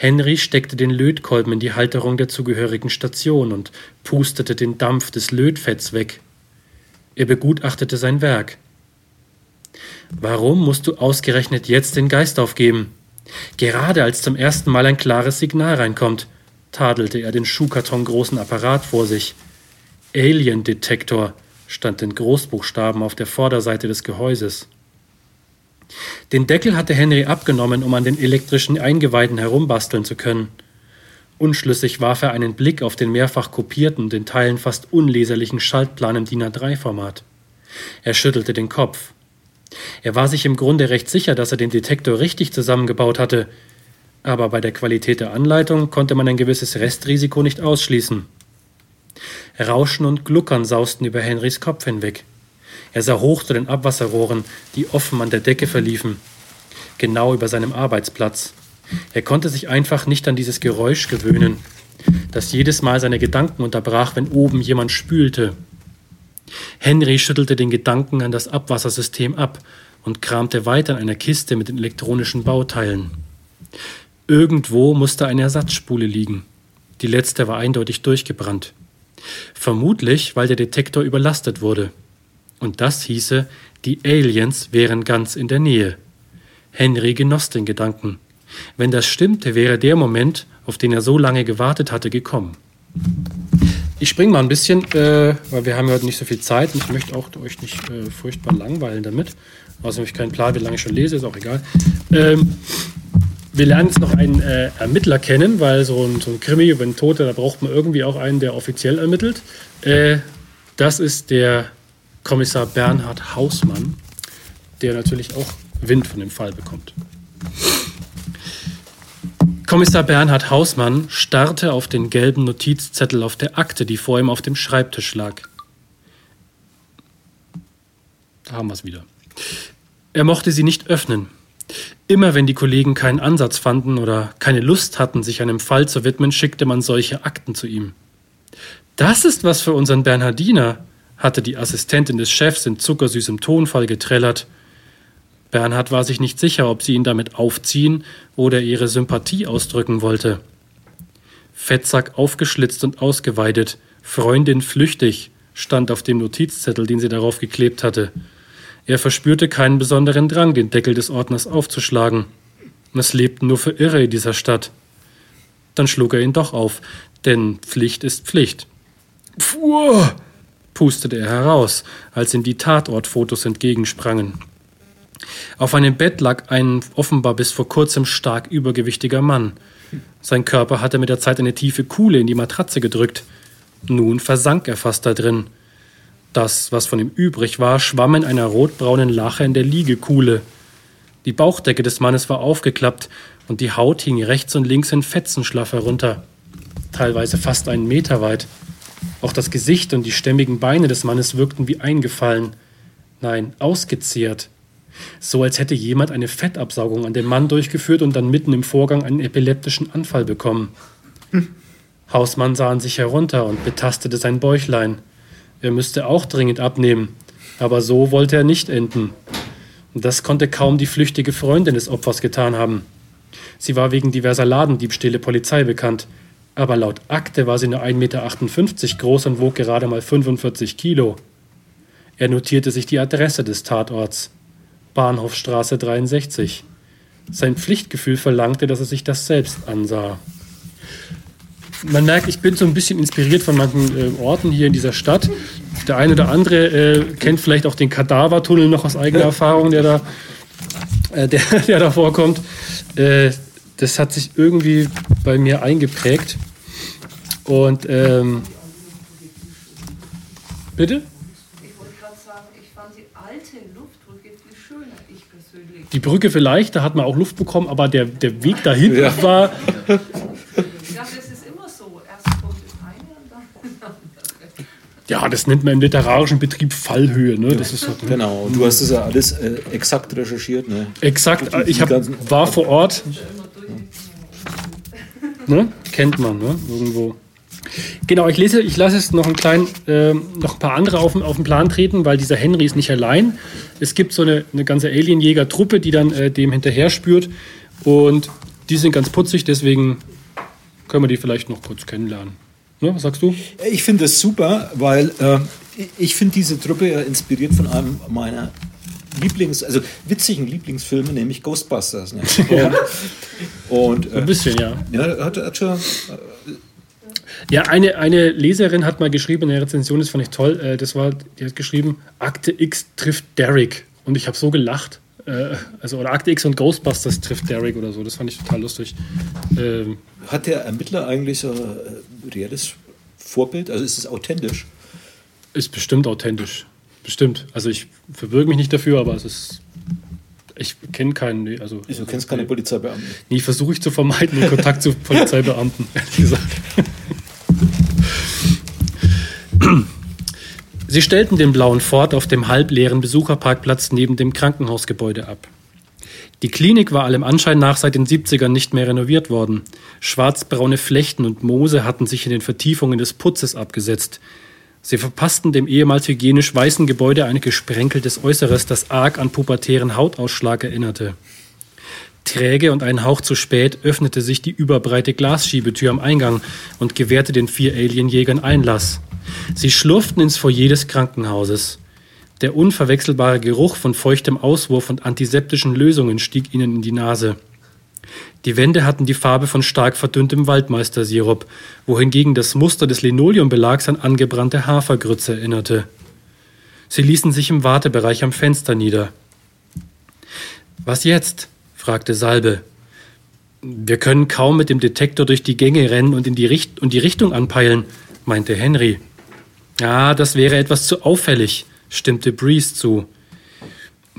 Henry steckte den Lötkolben in die Halterung der zugehörigen Station und pustete den Dampf des Lötfetts weg. Er begutachtete sein Werk. Warum musst du ausgerechnet jetzt den Geist aufgeben? Gerade als zum ersten Mal ein klares Signal reinkommt, tadelte er den schuhkartongroßen Apparat vor sich. Alien-Detektor stand in Großbuchstaben auf der Vorderseite des Gehäuses. Den Deckel hatte Henry abgenommen, um an den elektrischen Eingeweiden herumbasteln zu können. Unschlüssig warf er einen Blick auf den mehrfach kopierten, den Teilen fast unleserlichen Schaltplan im DIN A3-Format. Er schüttelte den Kopf. Er war sich im Grunde recht sicher, dass er den Detektor richtig zusammengebaut hatte, aber bei der Qualität der Anleitung konnte man ein gewisses Restrisiko nicht ausschließen. Rauschen und Gluckern sausten über Henrys Kopf hinweg. Er sah hoch zu den Abwasserrohren, die offen an der Decke verliefen, genau über seinem Arbeitsplatz. Er konnte sich einfach nicht an dieses Geräusch gewöhnen, das jedes Mal seine Gedanken unterbrach, wenn oben jemand spülte. Henry schüttelte den Gedanken an das Abwassersystem ab und kramte weiter in einer Kiste mit den elektronischen Bauteilen. Irgendwo musste eine Ersatzspule liegen. Die letzte war eindeutig durchgebrannt. Vermutlich, weil der Detektor überlastet wurde. Und das hieße, die Aliens wären ganz in der Nähe. Henry genoss den Gedanken. Wenn das stimmte, wäre der Moment, auf den er so lange gewartet hatte, gekommen. Ich springe mal ein bisschen, äh, weil wir haben heute nicht so viel Zeit und ich möchte auch euch nicht äh, furchtbar langweilen damit. Außerdem habe ich keinen Plan, wie lange ich schon lese, ist auch egal. Ähm, wir lernen jetzt noch einen äh, Ermittler kennen, weil so ein, so ein Krimi über einen Tote, da braucht man irgendwie auch einen, der offiziell ermittelt. Äh, das ist der Kommissar Bernhard Hausmann, der natürlich auch Wind von dem Fall bekommt. Kommissar Bernhard Hausmann starrte auf den gelben Notizzettel auf der Akte, die vor ihm auf dem Schreibtisch lag. Da haben wir es wieder. Er mochte sie nicht öffnen. Immer wenn die Kollegen keinen Ansatz fanden oder keine Lust hatten, sich einem Fall zu widmen, schickte man solche Akten zu ihm. Das ist was für unseren Bernhardiner, hatte die Assistentin des Chefs in zuckersüßem Tonfall getrellert. Bernhard war sich nicht sicher, ob sie ihn damit aufziehen oder ihre Sympathie ausdrücken wollte. Fettsack aufgeschlitzt und ausgeweidet, Freundin flüchtig, stand auf dem Notizzettel, den sie darauf geklebt hatte. Er verspürte keinen besonderen Drang, den Deckel des Ordners aufzuschlagen. Es lebten nur für Irre in dieser Stadt. Dann schlug er ihn doch auf, denn Pflicht ist Pflicht. Puh, pustete er heraus, als ihm die Tatortfotos entgegensprangen. Auf einem Bett lag ein offenbar bis vor kurzem stark übergewichtiger Mann. Sein Körper hatte mit der Zeit eine tiefe Kuhle in die Matratze gedrückt. Nun versank er fast da drin. Das, was von ihm übrig war, schwamm in einer rotbraunen Lache in der Liegekuhle. Die Bauchdecke des Mannes war aufgeklappt und die Haut hing rechts und links in Fetzen schlaff herunter, teilweise fast einen Meter weit. Auch das Gesicht und die stämmigen Beine des Mannes wirkten wie eingefallen. Nein, ausgezehrt so als hätte jemand eine Fettabsaugung an dem Mann durchgeführt und dann mitten im Vorgang einen epileptischen Anfall bekommen. Hm. Hausmann sah an sich herunter und betastete sein Bäuchlein. Er müsste auch dringend abnehmen, aber so wollte er nicht enden. Und das konnte kaum die flüchtige Freundin des Opfers getan haben. Sie war wegen diverser Ladendiebstähle Polizei bekannt, aber laut Akte war sie nur 1,58 Meter groß und wog gerade mal 45 Kilo. Er notierte sich die Adresse des Tatorts. Bahnhofstraße 63. Sein Pflichtgefühl verlangte, dass er sich das selbst ansah. Man merkt, ich bin so ein bisschen inspiriert von manchen äh, Orten hier in dieser Stadt. Der eine oder andere äh, kennt vielleicht auch den Kadavertunnel noch aus eigener Erfahrung, der da, äh, der, der da vorkommt. Das hat sich irgendwie bei mir eingeprägt. Und ähm, bitte? Die Brücke vielleicht, da hat man auch Luft bekommen, aber der, der Weg dahin ja. war. Ja, das nennt man im literarischen Betrieb Fallhöhe. Ne? Das ist so, genau, du hast das ja alles äh, exakt recherchiert. Ne? Exakt, ich hab, war vor Ort. Ne? Kennt man, ne? irgendwo. Genau, ich lese, ich lasse es noch ein klein, äh, noch ein paar andere auf, auf den Plan treten, weil dieser Henry ist nicht allein. Es gibt so eine, eine ganze Alienjäger-Truppe, die dann äh, dem hinterher spürt. Und die sind ganz putzig, deswegen können wir die vielleicht noch kurz kennenlernen. Ne, was sagst du? Ich finde das super, weil äh, ich finde diese Truppe inspiriert von einem meiner Lieblings, also witzigen Lieblingsfilme, nämlich Ghostbusters. Ne? Und, und, Ein bisschen, ja. Ja, hat, hat schon. Äh, ja, eine, eine Leserin hat mal geschrieben in der Rezension, das fand ich toll, äh, das war, die hat geschrieben, Akte X trifft Derek. Und ich habe so gelacht. Äh, also, oder Akte X und Ghostbusters trifft Derek oder so. Das fand ich total lustig. Ähm, hat der Ermittler eigentlich so ein reales Vorbild? Also ist es authentisch? Ist bestimmt authentisch. Bestimmt. Also ich verbürge mich nicht dafür, aber es ist. Ich kenne keinen. Also, du kennst keine Polizeibeamten? Nee, versuche ich zu vermeiden, den Kontakt zu Polizeibeamten, ehrlich gesagt. Sie stellten den blauen Ford auf dem halbleeren Besucherparkplatz neben dem Krankenhausgebäude ab. Die Klinik war allem Anschein nach seit den 70ern nicht mehr renoviert worden. Schwarzbraune Flechten und Moose hatten sich in den Vertiefungen des Putzes abgesetzt. Sie verpassten dem ehemals hygienisch weißen Gebäude ein gesprenkeltes Äußeres, das arg an pubertären Hautausschlag erinnerte. Träge und einen Hauch zu spät öffnete sich die überbreite Glasschiebetür am Eingang und gewährte den vier Alienjägern Einlass. Sie schlurften ins Foyer des Krankenhauses. Der unverwechselbare Geruch von feuchtem Auswurf und antiseptischen Lösungen stieg ihnen in die Nase. Die Wände hatten die Farbe von stark verdünntem Waldmeistersirup, wohingegen das Muster des Linoleumbelags an angebrannte Hafergrütze erinnerte. Sie ließen sich im Wartebereich am Fenster nieder. Was jetzt? fragte Salbe. Wir können kaum mit dem Detektor durch die Gänge rennen und in die, Richt und die Richtung anpeilen, meinte Henry. Ja, das wäre etwas zu auffällig, stimmte Breeze zu.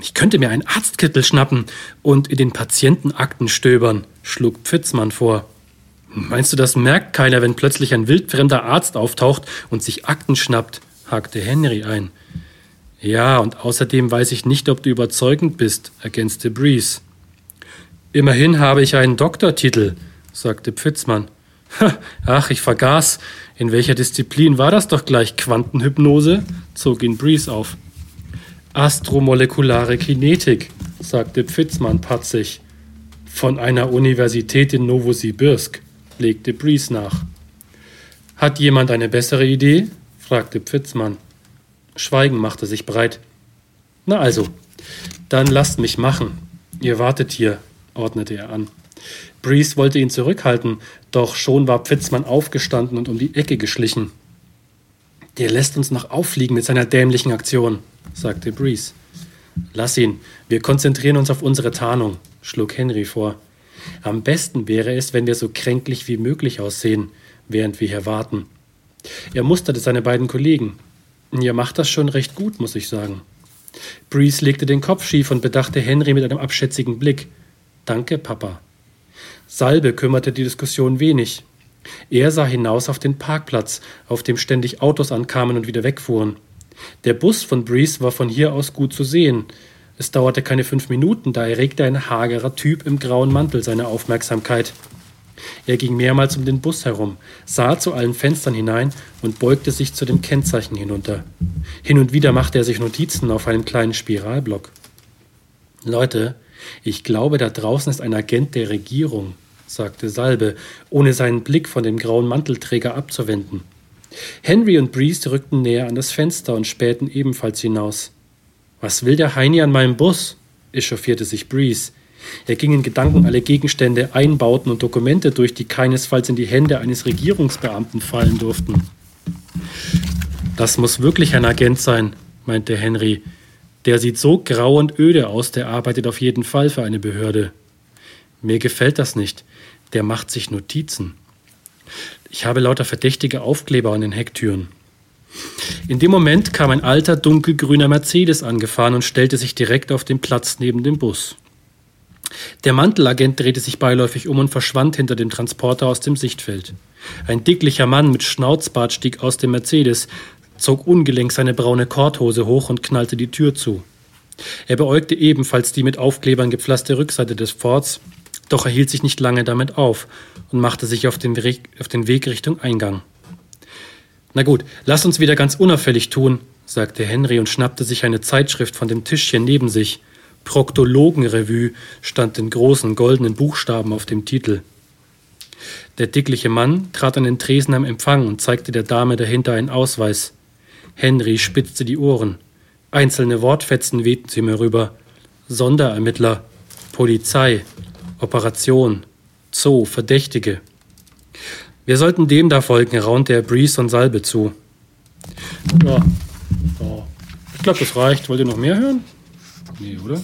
Ich könnte mir einen Arztkittel schnappen und in den Patientenakten stöbern, schlug Pfitzmann vor. Meinst du, das merkt keiner, wenn plötzlich ein wildfremder Arzt auftaucht und sich Akten schnappt? hakte Henry ein. Ja, und außerdem weiß ich nicht, ob du überzeugend bist, ergänzte Breeze. Immerhin habe ich einen Doktortitel, sagte Pfitzmann. Ach, ich vergaß. In welcher Disziplin war das doch gleich Quantenhypnose? zog ihn Breeze auf. Astromolekulare Kinetik, sagte Pfitzmann patzig. Von einer Universität in Novosibirsk, legte Breeze nach. Hat jemand eine bessere Idee? fragte Pfitzmann. Schweigen machte sich breit. Na also, dann lasst mich machen. Ihr wartet hier, ordnete er an. Breeze wollte ihn zurückhalten, doch schon war Pfitzmann aufgestanden und um die Ecke geschlichen. Der lässt uns noch auffliegen mit seiner dämlichen Aktion, sagte Breeze. Lass ihn, wir konzentrieren uns auf unsere Tarnung, schlug Henry vor. Am besten wäre es, wenn wir so kränklich wie möglich aussehen, während wir hier warten. Er musterte seine beiden Kollegen. Ihr macht das schon recht gut, muss ich sagen. Breeze legte den Kopf schief und bedachte Henry mit einem abschätzigen Blick. Danke, Papa. Salbe kümmerte die Diskussion wenig. Er sah hinaus auf den Parkplatz, auf dem ständig Autos ankamen und wieder wegfuhren. Der Bus von Breeze war von hier aus gut zu sehen. Es dauerte keine fünf Minuten, da erregte ein hagerer Typ im grauen Mantel seine Aufmerksamkeit. Er ging mehrmals um den Bus herum, sah zu allen Fenstern hinein und beugte sich zu dem Kennzeichen hinunter. Hin und wieder machte er sich Notizen auf einem kleinen Spiralblock. Leute, ich glaube, da draußen ist ein Agent der Regierung, sagte Salbe, ohne seinen Blick von dem grauen Mantelträger abzuwenden. Henry und Breeze rückten näher an das Fenster und spähten ebenfalls hinaus. Was will der Heini an meinem Bus? echauffierte sich Breeze. Er ging in Gedanken alle Gegenstände, Einbauten und Dokumente durch, die keinesfalls in die Hände eines Regierungsbeamten fallen durften. Das muss wirklich ein Agent sein, meinte Henry. Der sieht so grau und öde aus, der arbeitet auf jeden Fall für eine Behörde. Mir gefällt das nicht. Der macht sich Notizen. Ich habe lauter verdächtige Aufkleber an den Hecktüren. In dem Moment kam ein alter, dunkelgrüner Mercedes angefahren und stellte sich direkt auf den Platz neben dem Bus. Der Mantelagent drehte sich beiläufig um und verschwand hinter dem Transporter aus dem Sichtfeld. Ein dicklicher Mann mit Schnauzbart stieg aus dem Mercedes, zog ungelenk seine braune Korthose hoch und knallte die Tür zu. Er beäugte ebenfalls die mit Aufklebern gepflasterte Rückseite des Forts, doch er hielt sich nicht lange damit auf und machte sich auf den, Weg, auf den Weg Richtung Eingang. Na gut, lass uns wieder ganz unauffällig tun, sagte Henry und schnappte sich eine Zeitschrift von dem Tischchen neben sich. Proktologenrevue stand in großen goldenen Buchstaben auf dem Titel. Der dickliche Mann trat an den Tresen am Empfang und zeigte der Dame dahinter einen Ausweis. Henry spitzte die Ohren. Einzelne Wortfetzen wehten sie mir rüber. Sonderermittler, Polizei, Operation, Zoo, Verdächtige. Wir sollten dem da folgen, raunt der Breeze und Salbe zu. Ja, ja. ich glaube, das reicht. Wollt ihr noch mehr hören? Nee, oder?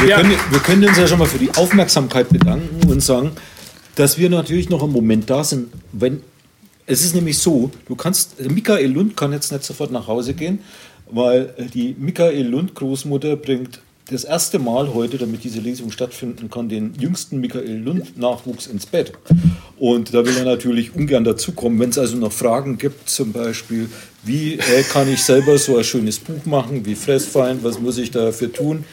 Wir, ja. können, wir können uns ja schon mal für die Aufmerksamkeit bedanken und sagen, dass wir natürlich noch einen Moment da sind, wenn es ist nämlich so, du kannst, Michael Lund kann jetzt nicht sofort nach Hause gehen, weil die Michael Lund Großmutter bringt das erste Mal heute, damit diese Lesung stattfinden kann, den jüngsten Michael Lund Nachwuchs ins Bett. Und da will er natürlich ungern dazukommen. Wenn es also noch Fragen gibt, zum Beispiel, wie äh, kann ich selber so ein schönes Buch machen, wie Fressfeind, was muss ich dafür tun,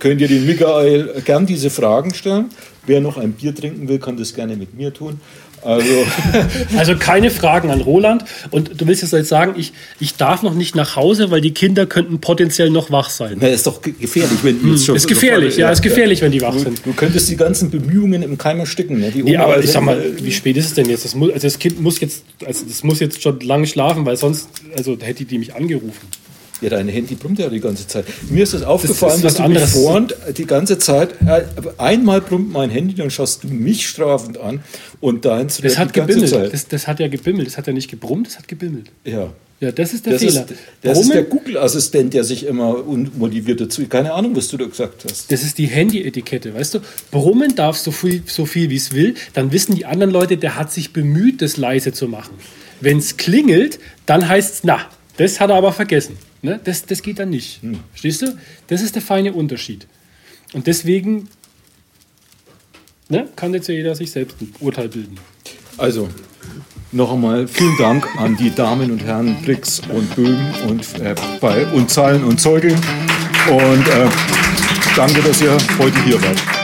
könnt ihr den Michael gern diese Fragen stellen. Wer noch ein Bier trinken will, kann das gerne mit mir tun. Also, also keine Fragen an Roland. Und du willst jetzt halt sagen, ich, ich darf noch nicht nach Hause, weil die Kinder könnten potenziell noch wach sein. Na, ist doch gefährlich, wenn die jetzt schon. Ist gefährlich, sofort, ja, ist gefährlich, wenn die wach sind. Du, könntest die ganzen Bemühungen im Keim ersticken. Ne? Die nee, aber ich sag mal, wie spät ist es denn jetzt? Das, muss, also das Kind muss jetzt, also das muss jetzt schon lange schlafen, weil sonst, also hätte die mich angerufen. Ja, dein Handy brummt ja die ganze Zeit. Mir ist es aufgefallen, das dass du mich vorhand die ganze Zeit, äh, einmal brummt mein Handy, dann schaust du mich strafend an und deins das hat gebimmelt. Das, das, hat ja gebimmelt. Das hat ja nicht gebrummt, das hat gebimmelt. Ja. Ja, das ist der das Fehler. Ist, das ist der Google-Assistent, der sich immer unmotiviert dazu. Keine Ahnung, was du da gesagt hast. Das ist die Handy-Etikette, weißt du? Brummen darf so viel, so viel wie es will, dann wissen die anderen Leute, der hat sich bemüht, das leise zu machen. Wenn es klingelt, dann heißt es, na, das hat er aber vergessen. Ne? Das, das geht dann nicht. Hm. Verstehst du? Das ist der feine Unterschied. Und deswegen ne, kann jetzt ja jeder sich selbst ein Urteil bilden. Also, noch einmal vielen Dank an die Damen und Herren Brix und Böhm und, äh, bei, und Zahlen und Zeuge. Und äh, danke, dass ihr heute hier wart.